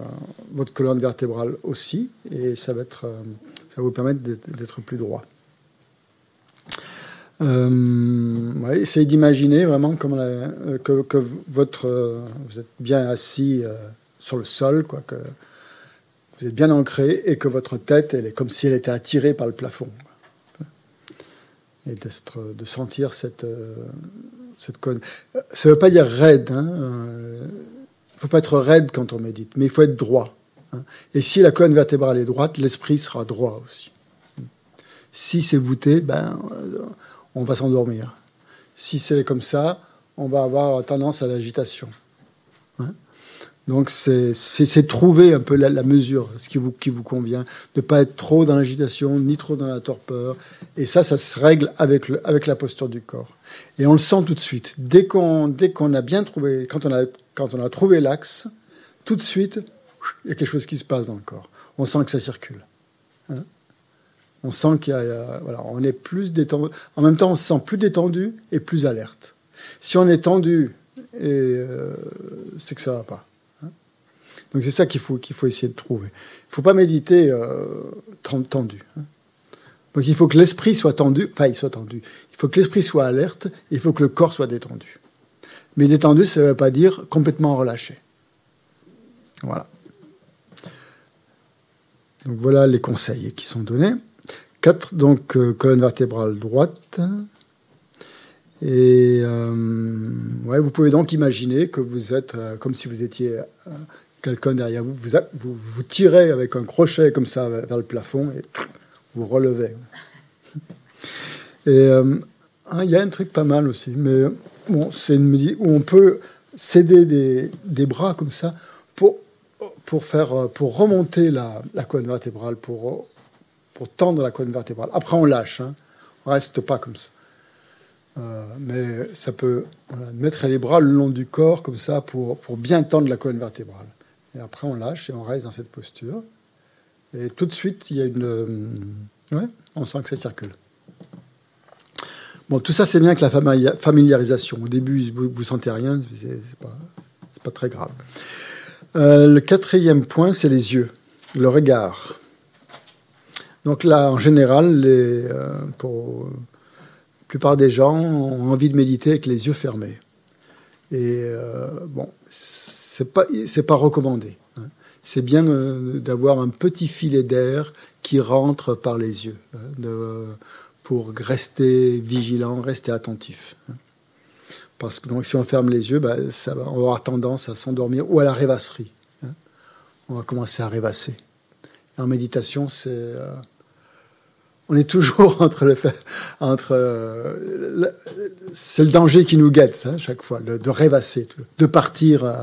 votre colonne vertébrale aussi, et ça va, être, euh, ça va vous permettre d'être plus droit. essayez d'imaginer vraiment que, que, votre, vous êtes bien assis sur le sol, quoi, que vous êtes bien ancré et que votre tête, elle est comme si elle était attirée par le plafond et de sentir cette, euh, cette Ça ne veut pas dire raide. Il hein, ne euh, faut pas être raide quand on médite, mais il faut être droit. Hein. Et si la colonne vertébrale est droite, l'esprit sera droit aussi. Si c'est voûté, ben, euh, on va s'endormir. Si c'est comme ça, on va avoir tendance à l'agitation. Donc c'est trouver un peu la, mesure, ce qui vous, qui vous convient, de ne pas être trop dans l'agitation, ni trop dans la torpeur. Et ça, ça se règle avec, le, avec la posture du corps. Et on le sent tout de suite. Dès qu'on qu'on a bien trouvé, quand on a, quand on a trouvé l'axe, tout de suite, il y a quelque chose qui se passe dans le corps. On sent que ça circule. Hein? on sent qu'il y, a, voilà, on est plus détendu. En même temps, on se sent plus détendu et plus alerte. Si on est tendu, euh, c'est que ça va pas. Donc c'est ça qu'il faut, qu'il faut essayer de trouver. Il faut pas méditer euh, tendu. Hein. Donc il faut que l'esprit soit tendu, enfin il soit tendu. Il faut que l'esprit soit alerte, il faut que le corps soit détendu. Mais détendu, ça ne veut pas dire complètement relâché. Voilà. Donc voilà les conseils qui sont donnés. Quatre, donc euh, colonne vertébrale droite. Et euh, ouais, vous pouvez donc imaginer que vous êtes comme si vous étiez quelqu'un derrière vous vous, vous, tirez avec un crochet comme ça vers le plafond et vous relevez. Et euh, hein, il y a un truc pas mal aussi, mais bon, c'est une où on peut céder des, des, bras comme ça pour, pour, faire, pour remonter la, la colonne vertébrale, pour, pour tendre la colonne vertébrale. Après, on lâche, hein. on reste pas comme ça. Euh, mais ça peut mettre les bras le long du corps comme ça pour, pour bien tendre la colonne vertébrale. Et après, on lâche et on reste dans cette posture. Et tout de suite, il y a une. Euh, on sent que ça circule. Bon, tout ça, c'est bien que la familiarisation. Au début, vous ne sentez rien, c'est pas, pas très grave. Euh, le quatrième point, c'est les yeux, le regard. Donc là, en général, euh, pour la plupart des gens ont envie de méditer avec les yeux fermés. Et euh, bon, c'est pas c'est pas recommandé. Hein. C'est bien d'avoir un petit filet d'air qui rentre par les yeux hein, pour rester vigilant, rester attentif. Hein. Parce que donc, si on ferme les yeux, va, on avoir tendance à s'endormir ou à la rêvasserie. On va commencer à rêvasser. en méditation, c'est euh, on est toujours [laughs] entre le fait, entre euh, c'est le danger qui nous guette hein, chaque fois, de rêvasser, de partir euh,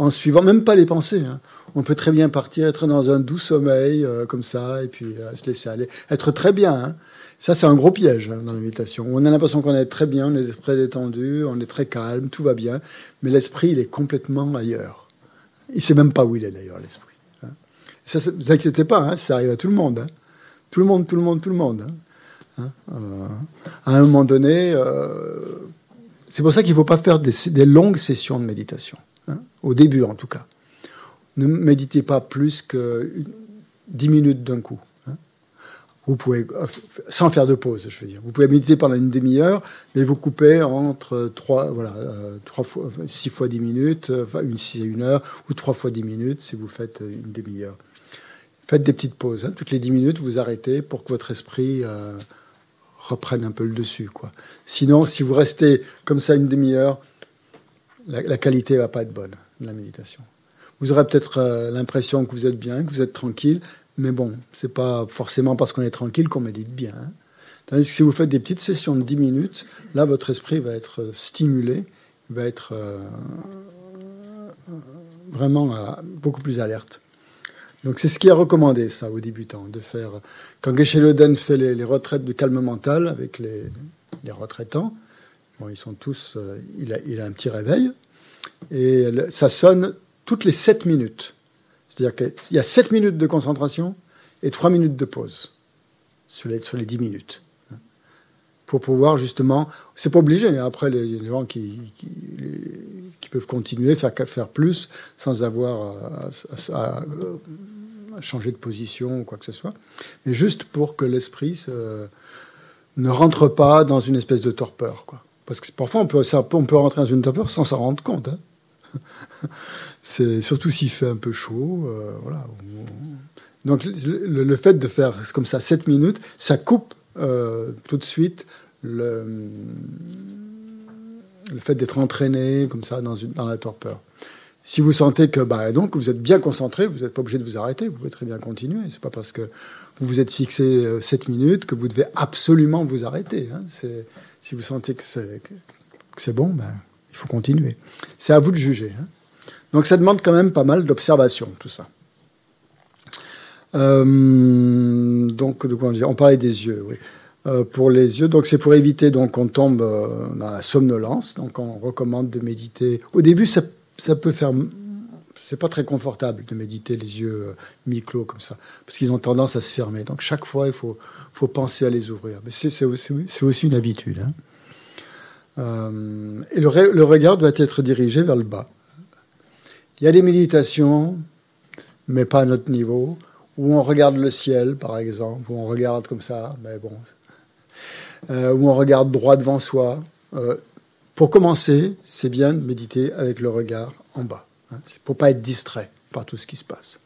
en suivant même pas les pensées. Hein. On peut très bien partir, être dans un doux sommeil comme ça, et puis se laisser aller, être très bien. Hein. Ça, c'est un gros piège dans la méditation. On a l'impression qu'on est très bien, on est très détendu, on est très calme, tout va bien, mais l'esprit, il est complètement ailleurs. Il sait même pas où il est d'ailleurs, l'esprit. Ça, ne vous inquiétez pas, ça arrive à tout le monde. Tout le monde, tout le monde, tout le monde. Hein. Hein, euh, à un moment donné, euh, c'est pour ça qu'il ne faut pas faire des, longues sessions de méditation, hein, au début en tout cas. Ne méditez pas plus que 10 minutes d'un coup. Vous pouvez, sans faire de pause, je veux dire. Vous pouvez méditer pendant une demi-heure, mais vous coupez entre trois, voilà, euh, trois fois, six fois 10 minutes, enfin une, une heure, ou trois fois 10 minutes si vous faites une demi-heure faites des petites pauses. Hein. Toutes les 10 minutes, vous arrêtez pour que votre esprit euh, reprenne un peu le dessus. Quoi. Sinon, si vous restez comme ça une demi-heure, la, qualité ne va pas être bonne de la méditation. Vous aurez peut-être euh, l'impression que vous êtes bien, que vous êtes tranquille, mais bon, c'est pas forcément parce qu'on est tranquille qu'on médite bien. Hein. Tandis que si vous faites des petites sessions de 10 minutes, là, votre esprit va être euh, stimulé, va être vraiment beaucoup plus alerte. Donc c'est ce qui est recommandé, ça, aux débutants, de faire. Quand Geshe Loden fait les, retraites de calme mental avec les, retraitants, bon, ils sont tous. Euh, il, a, il, a, un petit réveil et ça sonne toutes les 7 minutes. C'est-à-dire qu'il y a 7 minutes de concentration et 3 minutes de pause sur les, sur les 10 minutes. Pour pouvoir justement. C'est pas obligé, hein. après les, gens qui, qui, qui, peuvent continuer, faire, faire plus sans avoir à changer de position ou quoi que ce soit, mais juste pour que l'esprit ne rentre pas dans une espèce de torpeur. Quoi. Parce que parfois, on peut, on peut rentrer dans une torpeur sans s'en rendre compte. Hein. [laughs] C'est surtout s'il fait un peu chaud. Euh. Donc, le, fait de faire comme ça 7 minutes, ça coupe euh, tout de suite le, le fait d'être entraîné comme ça dans, une, dans la torpeur. Si vous sentez que bah, donc, vous êtes bien concentré, vous n'êtes pas obligé de vous arrêter, vous pouvez très bien continuer. Ce n'est pas parce que vous vous êtes fixé 7 euh, minutes que vous devez absolument vous arrêter. Hein. Si vous sentez que c'est bon, ben, il faut continuer. C'est à vous de juger. Hein. Donc ça demande quand même pas mal d'observation, tout ça. Euh, donc, de quoi on, on parlait des yeux. Euh, pour les yeux. Donc c'est pour éviter donc qu'on tombe dans la somnolence. Donc on recommande de méditer. Au début, ça ça peut faire. C'est pas très confortable de méditer les yeux euh, mi-clos comme ça, parce qu'ils ont tendance à se fermer. Donc chaque fois, il faut, faut penser à les ouvrir. Mais c'est aussi, une habitude. Hein. Euh, et le, le, regard doit être dirigé vers le bas. Il y a des méditations, mais pas à notre niveau, où on regarde le ciel, par exemple, où on regarde comme ça, mais bon, euh, où on regarde droit devant soi. Pour commencer, c'est bien de méditer avec le regard en bas. Hein. C'est pour pas être distrait par tout ce qui se passe.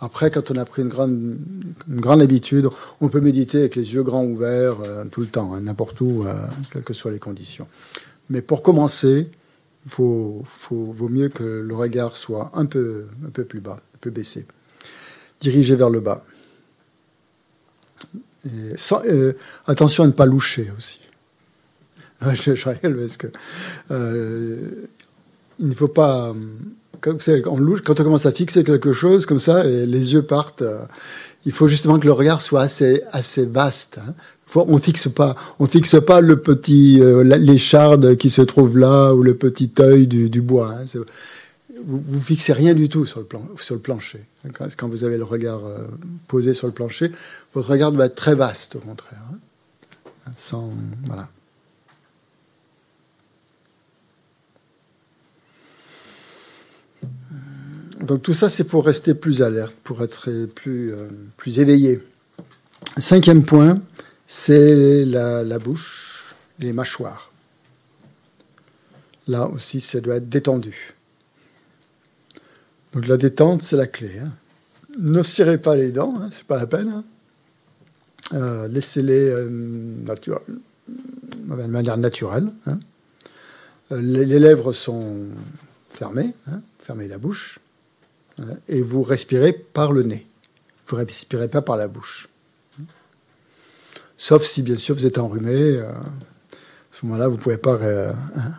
Après, quand on a pris une grande, habitude, on peut méditer avec les yeux grands ouverts euh, tout le temps, hein, n'importe où, euh, quelles que soient les conditions. Mais pour commencer, il vaut mieux que le regard soit un peu, un peu plus bas, un peu baissé, dirigé vers le bas. Euh, attention à ne pas loucher aussi. Je, je parce que euh, il ne faut pas. Quand, on louche, quand on commence à fixer quelque chose comme ça et les yeux partent, euh, il faut justement que le regard soit assez vaste. Hein. On fixe pas, on fixe pas le petit euh, qui se trouve là ou le petit œil du, bois. Hein. Vous, vous fixez rien du tout sur le, plan, sur le plancher. Hein. Quand, vous avez le regard euh, posé sur le plancher, votre regard doit être très vaste au contraire. Hein. Voilà. Donc tout ça, c'est pour rester plus alerte, pour être plus, euh, plus éveillé. Cinquième point, c'est la, bouche, les mâchoires. Là aussi, ça doit être détendu. Donc la détente, c'est la clé. Hein. Ne serrez pas les dents, hein, c'est pas la peine. Hein. Euh, laissez-les euh, de manière naturelle. Hein. Euh, les, les, lèvres sont fermées, fermez la bouche, et vous respirez par le nez. Vous ne respirez pas par la bouche. Sauf si, bien sûr, vous êtes enrhumé. Euh, à ce moment-là, vous ne pouvez pas. Euh, hein.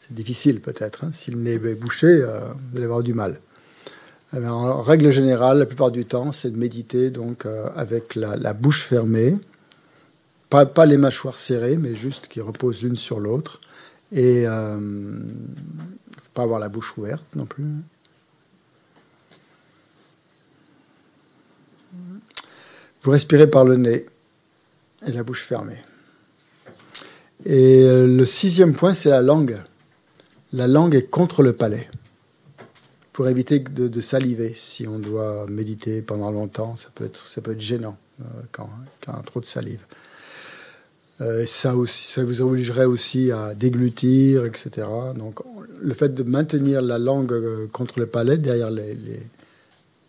c'est difficile, peut-être. Hein. Si le nez est bouché, euh, vous allez avoir du mal. En règle générale, la plupart du temps, c'est de méditer donc avec la, bouche fermée, pas, les mâchoires serrées, mais juste qui reposent l'une sur l'autre, et euh, faut pas avoir la bouche ouverte non plus. Vous respirez par le nez et la bouche fermée. Et le sixième point, c'est la langue. La langue est contre le palais. Pour éviter de, saliver, si on doit méditer pendant longtemps, ça peut être, ça peut être gênant euh, quand, quand, on a trop de salive. Euh, ça, vous obligerait aussi à déglutir, etc. Donc, le fait de maintenir la langue euh, contre le palais, derrière les, les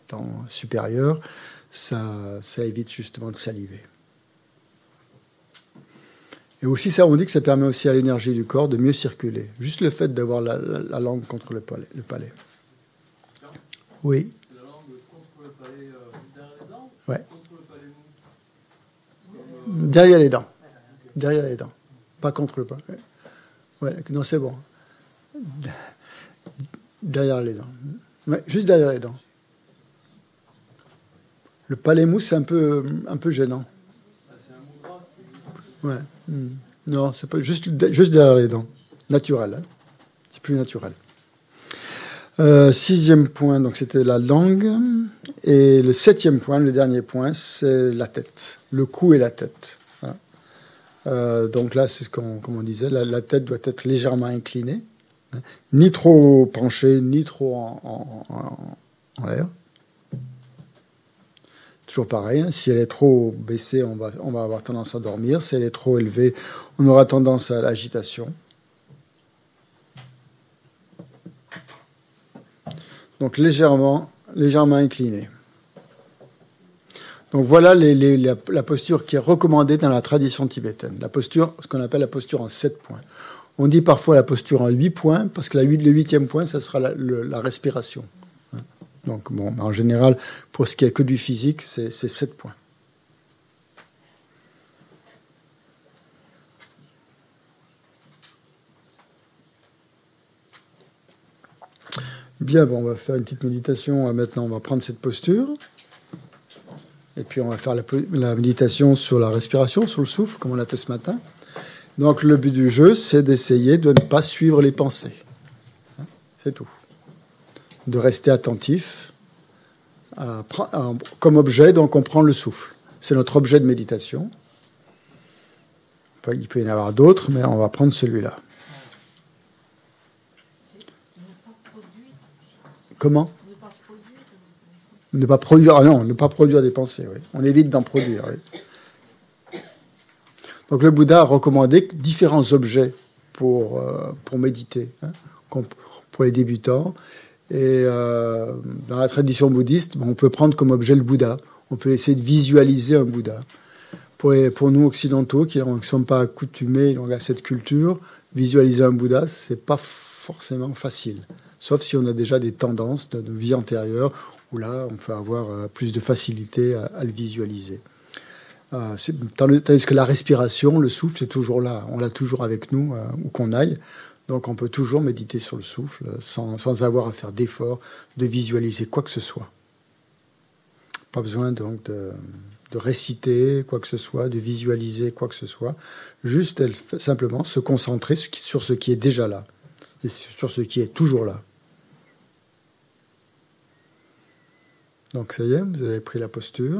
dents supérieures, ça, ça évite justement de saliver. Et aussi, ça, on dit que ça permet aussi à l'énergie du corps de mieux circuler. Juste le fait d'avoir la, la, la, langue contre le palais. Le palais. Oui. La langue contre le palais euh, derrière les dents Ouais. Contre le palais mou? Derrière les dents. Derrière les dents. Pas contre le palais. Ouais, non, c'est bon. Derrière les dents. Ouais, juste derrière les dents. Le palais mou, c'est un peu, un peu gênant. Ouais. Hmm. Non, c'est pas juste, juste derrière les dents. Naturel. Hein. C'est plus naturel. Euh, sixième point, donc c'était la langue. Et le septième point, le dernier point, c'est la tête. Le cou et la tête. Hein. Euh, donc là, c'est comme, comme on disait, la, tête doit être légèrement inclinée. Hein. Ni trop penchée, ni trop en l'air. Toujours pareil, hein, si elle est trop baissée, on va, avoir tendance à dormir. Si elle est trop élevée, on aura tendance à l'agitation. Donc légèrement, légèrement inclinée. Donc voilà la, posture qui est recommandée dans la tradition tibétaine. La posture, ce qu'on appelle la posture en 7 points. On dit parfois la posture en 8 points, parce que la 8, le huitième point, ça sera la respiration. Donc, bon, en général, pour ce qui est que du physique, c'est 7 points. Bien, bon, on va faire une petite méditation. Maintenant, on va prendre cette posture. Et puis, on va faire la, la méditation sur la respiration, sur le souffle, comme on l'a fait ce matin. Donc, le but du jeu, c'est d'essayer de ne pas suivre les pensées. C'est tout de rester attentif. Comme objet, donc on prend le souffle. C'est notre objet de méditation. Il peut y en avoir d'autres, mais on va prendre celui-là. Comment? Ne pas produire. Ah non, ne pas produire des pensées. On évite d'en produire. Donc le Bouddha a recommandé différents objets pour, euh, méditer, hein, pour les débutants. Et euh, dans la tradition bouddhiste, on peut prendre comme objet le Bouddha. On peut essayer de visualiser un Bouddha. Pour, nous occidentaux qui ne sont pas accoutumés à cette culture, visualiser un Bouddha, c'est pas forcément facile. Sauf si on a déjà des tendances de, de vie antérieure, où là, on peut avoir euh, plus de facilité à, à le visualiser. Euh, tandis que la respiration, le souffle, c'est toujours là. On l'a toujours avec nous, euh, où qu'on aille. Donc on peut toujours méditer sur le souffle sans, sans avoir à faire d'efforts de visualiser quoi que ce soit. Pas besoin donc de, réciter quoi que ce soit, de visualiser quoi que ce soit. Juste simplement se concentrer sur ce qui est déjà là, et sur ce qui est toujours là. Donc ça y est, vous avez pris la posture.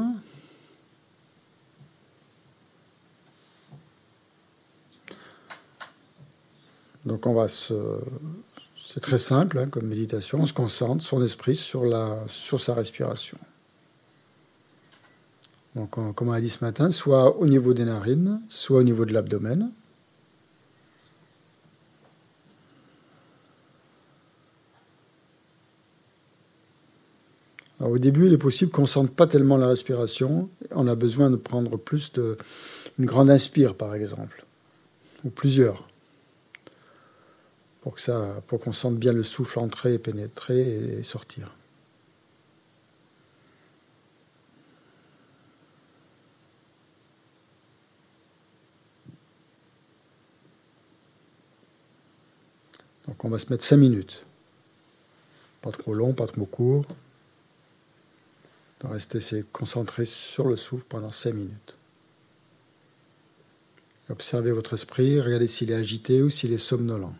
Donc on va C'est très simple hein, comme méditation. On se concentre son esprit sur, la, sur sa respiration. Donc, comme on a dit ce matin, soit au niveau des narines, soit au niveau de l'abdomen. au début, il est possible qu'on ne sente pas tellement la respiration. On a besoin de prendre plus de. une grande inspire, par exemple, ou plusieurs, pour, que ça, pour qu'on sente bien le souffle entrer, pénétrer et sortir. Donc on va se mettre 5 minutes. Pas trop long, pas trop court de rester concentré sur le souffle pendant 5 minutes. Observez votre esprit, regardez s'il est agité ou s'il est somnolent.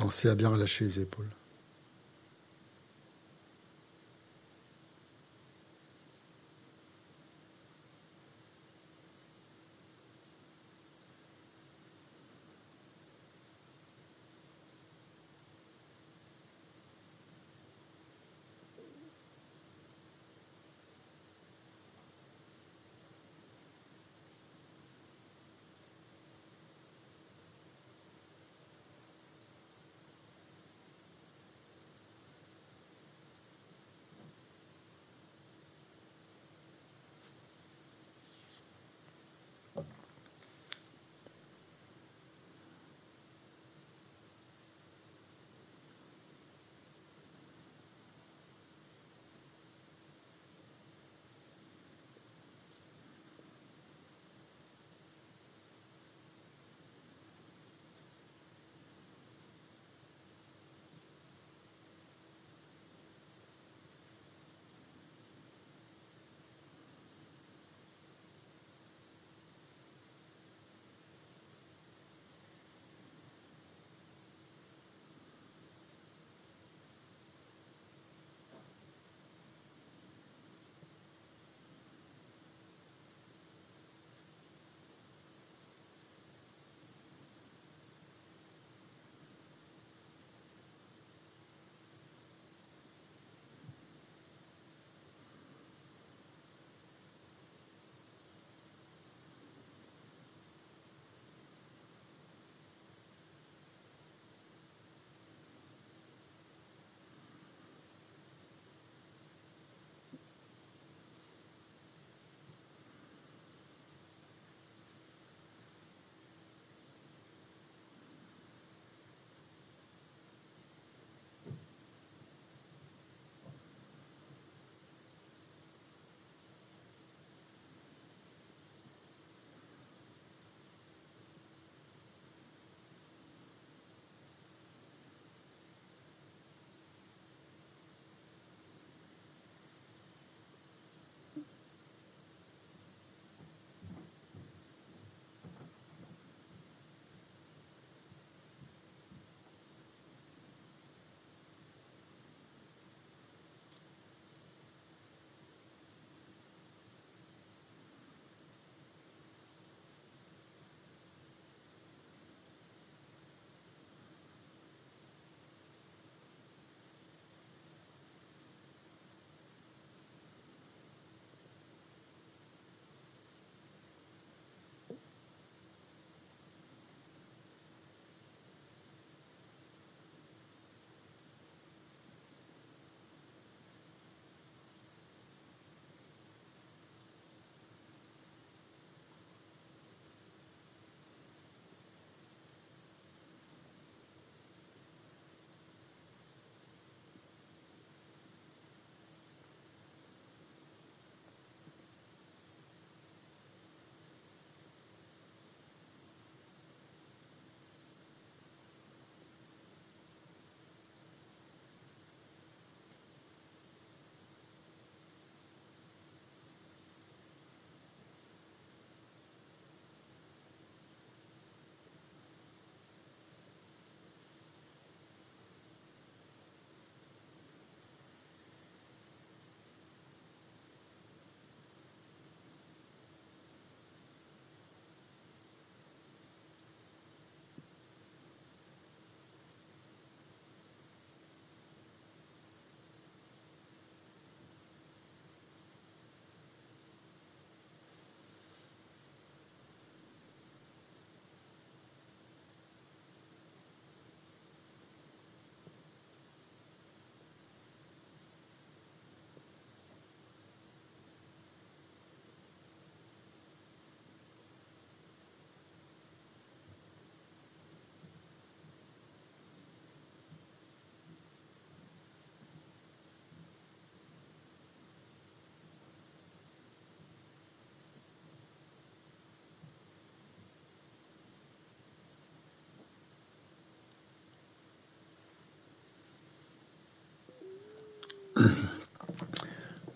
Pensez à bien relâcher les épaules.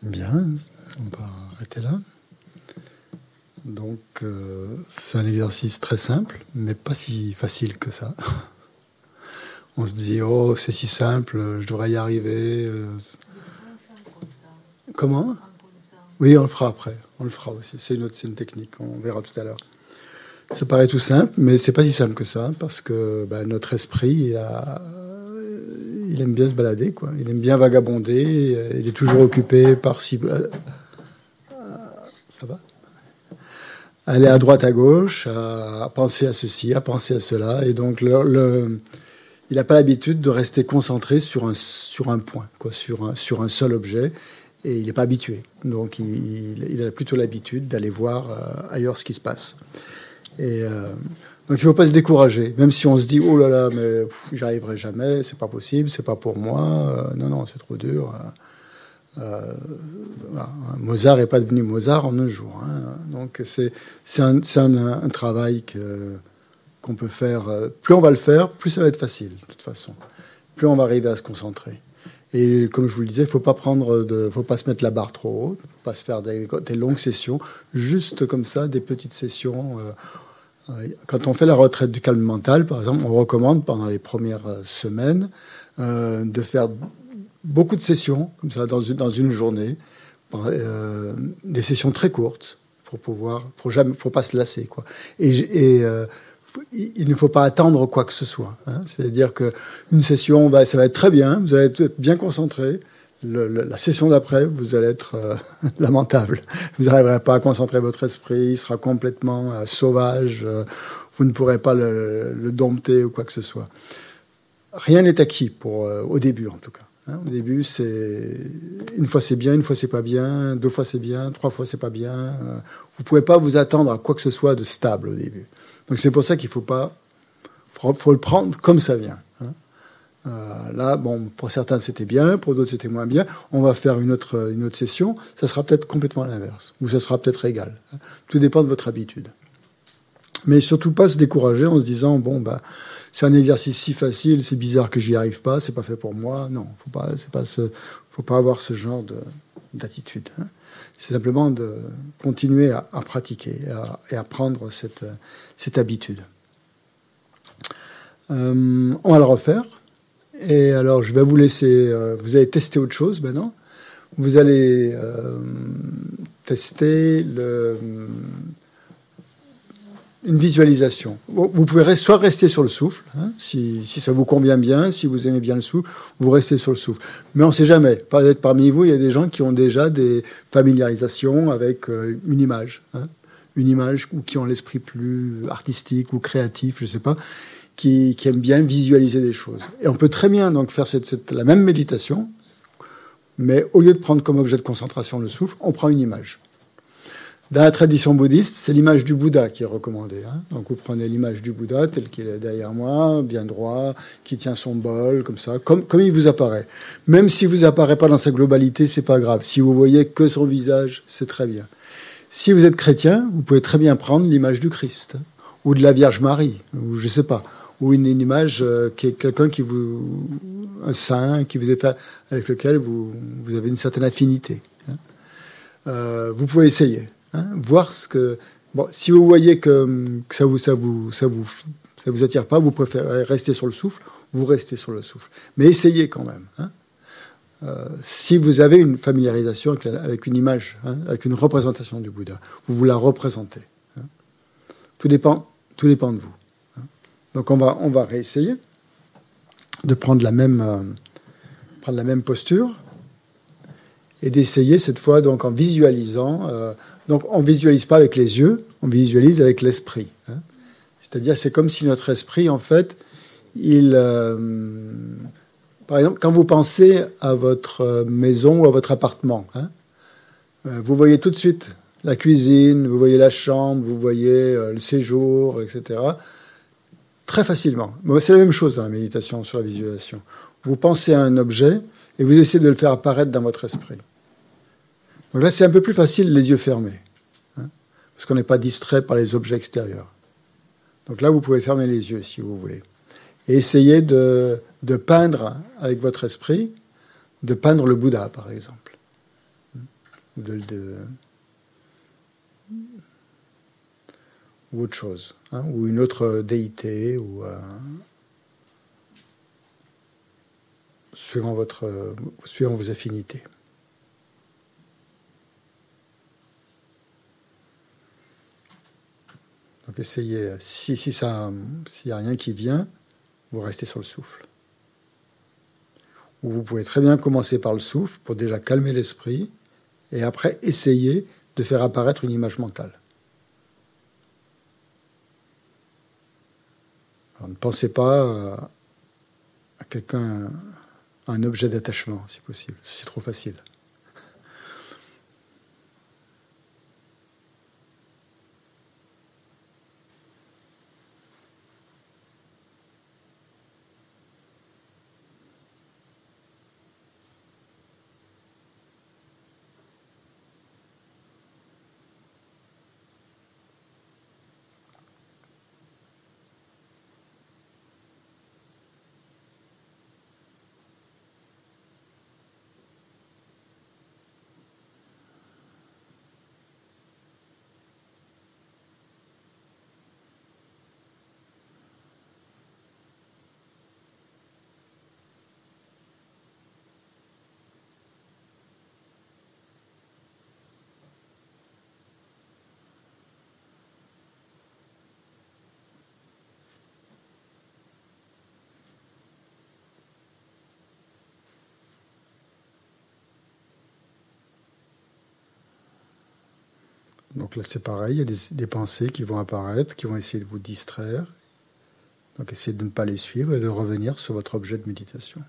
Bien, on va arrêter là. Donc, euh, c'est un exercice très simple, mais pas si facile que ça. [laughs] On se dit, oh, c'est si simple, je devrais y arriver. euh. Comment? Oui, on le fera après. On le fera aussi. C'est une autre, une technique. On verra tout à l'heure. Ça paraît tout simple, mais c'est pas si simple que ça, parce que ben, notre esprit, a- il aime bien se balader, quoi. Il aime bien vagabonder. euh, Il est toujours occupé par si. euh, Ça va Aller à droite, à gauche, à penser à ceci, à penser à cela, et donc le, il n'a pas l'habitude de rester concentré sur un, sur un point, quoi, sur, un, sur un seul objet, et il n'est pas habitué. Donc il, a plutôt l'habitude d'aller voir euh, ailleurs ce qui se passe. Et euh, donc il ne faut pas se décourager, même si on se dit oh là là, mais j'y arriverai jamais, c'est pas possible, c'est pas pour moi, euh, non non, c'est trop dur. euh, euh. Mozart n'est pas devenu Mozart en un jour. hein. Donc c'est un, un, travail qu'on peut faire. euh, Plus on va le faire, plus ça va être facile, de toute façon. Plus on va arriver à se concentrer. Et comme je vous le disais, il faut faut pas se mettre la barre trop haute, faut pas se faire des, longues sessions, juste comme ça, des petites sessions. Quand on fait la retraite du calme mental, par exemple, on recommande pendant les premières euh, semaines euh, de faire beaucoup de sessions, comme ça, dans une, journée, euh, des sessions très courtes, pour pouvoir, pour pas se lasser, quoi. Et, il ne faut pas attendre quoi que ce soit. hein. C'est-à-dire que une session, va, ça va être très bien, vous allez être bien concentré. La session d'après, vous allez être euh, [laughs] lamentable. Vous n'arriverez pas à concentrer votre esprit, il sera complètement euh, sauvage. euh, vous ne pourrez pas le, dompter ou quoi que ce soit. Rien n'est acquis pour au début en tout cas. hein. au début, c'est une fois c'est bien, une fois c'est pas bien, deux fois c'est bien, trois fois c'est pas bien. vous pouvez pas vous attendre à quoi que ce soit de stable au début. Donc c'est pour ça qu'il faut pas, faut, faut le prendre comme ça vient. Euh, là, bon, pour certains c'était bien, pour d'autres c'était moins bien. On va faire une autre, une autre session. Ça sera peut-être complètement l'inverse, ou ça sera peut-être égal. hein. Tout dépend de votre habitude. Mais surtout pas se décourager en se disant bon bah c'est un exercice si facile, c'est bizarre que j'y arrive pas, c'est pas fait pour moi. Non, faut pas, c'est pas faut pas avoir ce genre de d'attitude. hein. C'est simplement de continuer à, pratiquer et à, et à prendre cette cette habitude. Euh, on va le refaire. Et alors, je vais vous laisser. euh, vous allez tester autre chose maintenant. Vous allez euh, tester le, une visualisation. Vous pouvez soit rester sur le souffle, hein, si, si ça vous convient bien, si vous aimez bien le souffle, vous restez sur le souffle. Mais on ne sait jamais. Peut-être parmi vous, il y a des gens qui ont déjà des familiarisations avec euh, une image. hein, une image ou qui ont l'esprit plus artistique ou créatif, je ne sais pas, qui, qui aiment bien visualiser des choses. Et on peut très bien donc faire la même méditation, mais au lieu de prendre comme objet de concentration le souffle, on prend une image. Dans la tradition bouddhiste, c'est l'image du Bouddha qui est recommandée. hein. Donc vous prenez l'image du Bouddha tel qu'il est derrière moi, bien droit, qui tient son bol, comme ça, comme, comme il vous apparaît. Même si vous apparaît pas dans sa globalité, c'est pas grave. Si vous voyez que son visage, c'est très bien. Si vous êtes chrétien, vous pouvez très bien prendre l'image du Christ ou de la Vierge Marie, ou je sais pas, ou une, image euh, qui est quelqu'un qui vous, un saint, qui vous est avec lequel vous, vous avez une certaine affinité. hein. Euh, vous pouvez essayer, hein, voir ce que. Bon, si vous voyez que, ça vous ça vous ça vous ça vous attire pas, vous préférez rester sur le souffle, vous restez sur le souffle. Mais essayez quand même. hein. Euh, si vous avez une familiarisation avec, une image, avec une représentation du Bouddha, vous vous la représentez. Tout dépend, tout dépend de vous. Donc on va, on réessayer de prendre la même, euh, prendre la même posture et d'essayer cette fois donc en visualisant. euh, donc on visualise pas avec les yeux, on visualise avec l'esprit. hein. C'est-à-dire c'est comme si notre esprit en fait, il euh, par exemple, quand vous pensez à votre maison ou à votre appartement, hein, vous voyez tout de suite la cuisine, vous voyez la chambre, vous voyez le séjour, etc. Très facilement. C'est la même chose dans la méditation sur la visualisation. Vous pensez à un objet et vous essayez de le faire apparaître dans votre esprit. Donc là, c'est un peu plus facile les yeux fermés, hein, parce qu'on n'est pas distrait par les objets extérieurs. Donc là, vous pouvez fermer les yeux si vous voulez et essayer de, de peindre avec votre esprit, de peindre le Bouddha, par exemple. de, de- ou autre chose, hein, ou une autre déité, ou euh, suivant votre, euh, suivant vos affinités. Donc essayez, si, si ça, s'il n'y a rien qui vient, vous restez sur le souffle. Ou vous pouvez très bien commencer par le souffle pour déjà calmer l'esprit et après essayer de faire apparaître une image mentale. Ne pensez pas euh, à quelqu'un, à un objet d'attachement, si possible. C'est trop facile. Donc là, c'est pareil, il y a des, pensées qui vont apparaître, qui vont essayer de vous distraire. Donc essayez de ne pas les suivre et de revenir sur votre objet de méditation.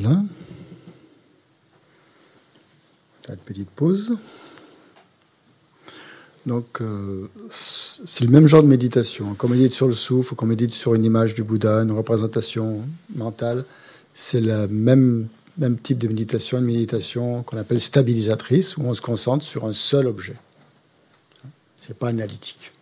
Là. Une petite pause. Donc, euh, c'est le même genre de méditation. Qu'on médite sur le souffle, qu'on médite sur une image du Bouddha, une représentation mentale, c'est le même, même type de méditation, une méditation qu'on appelle stabilisatrice, où on se concentre sur un seul objet. C'est pas analytique.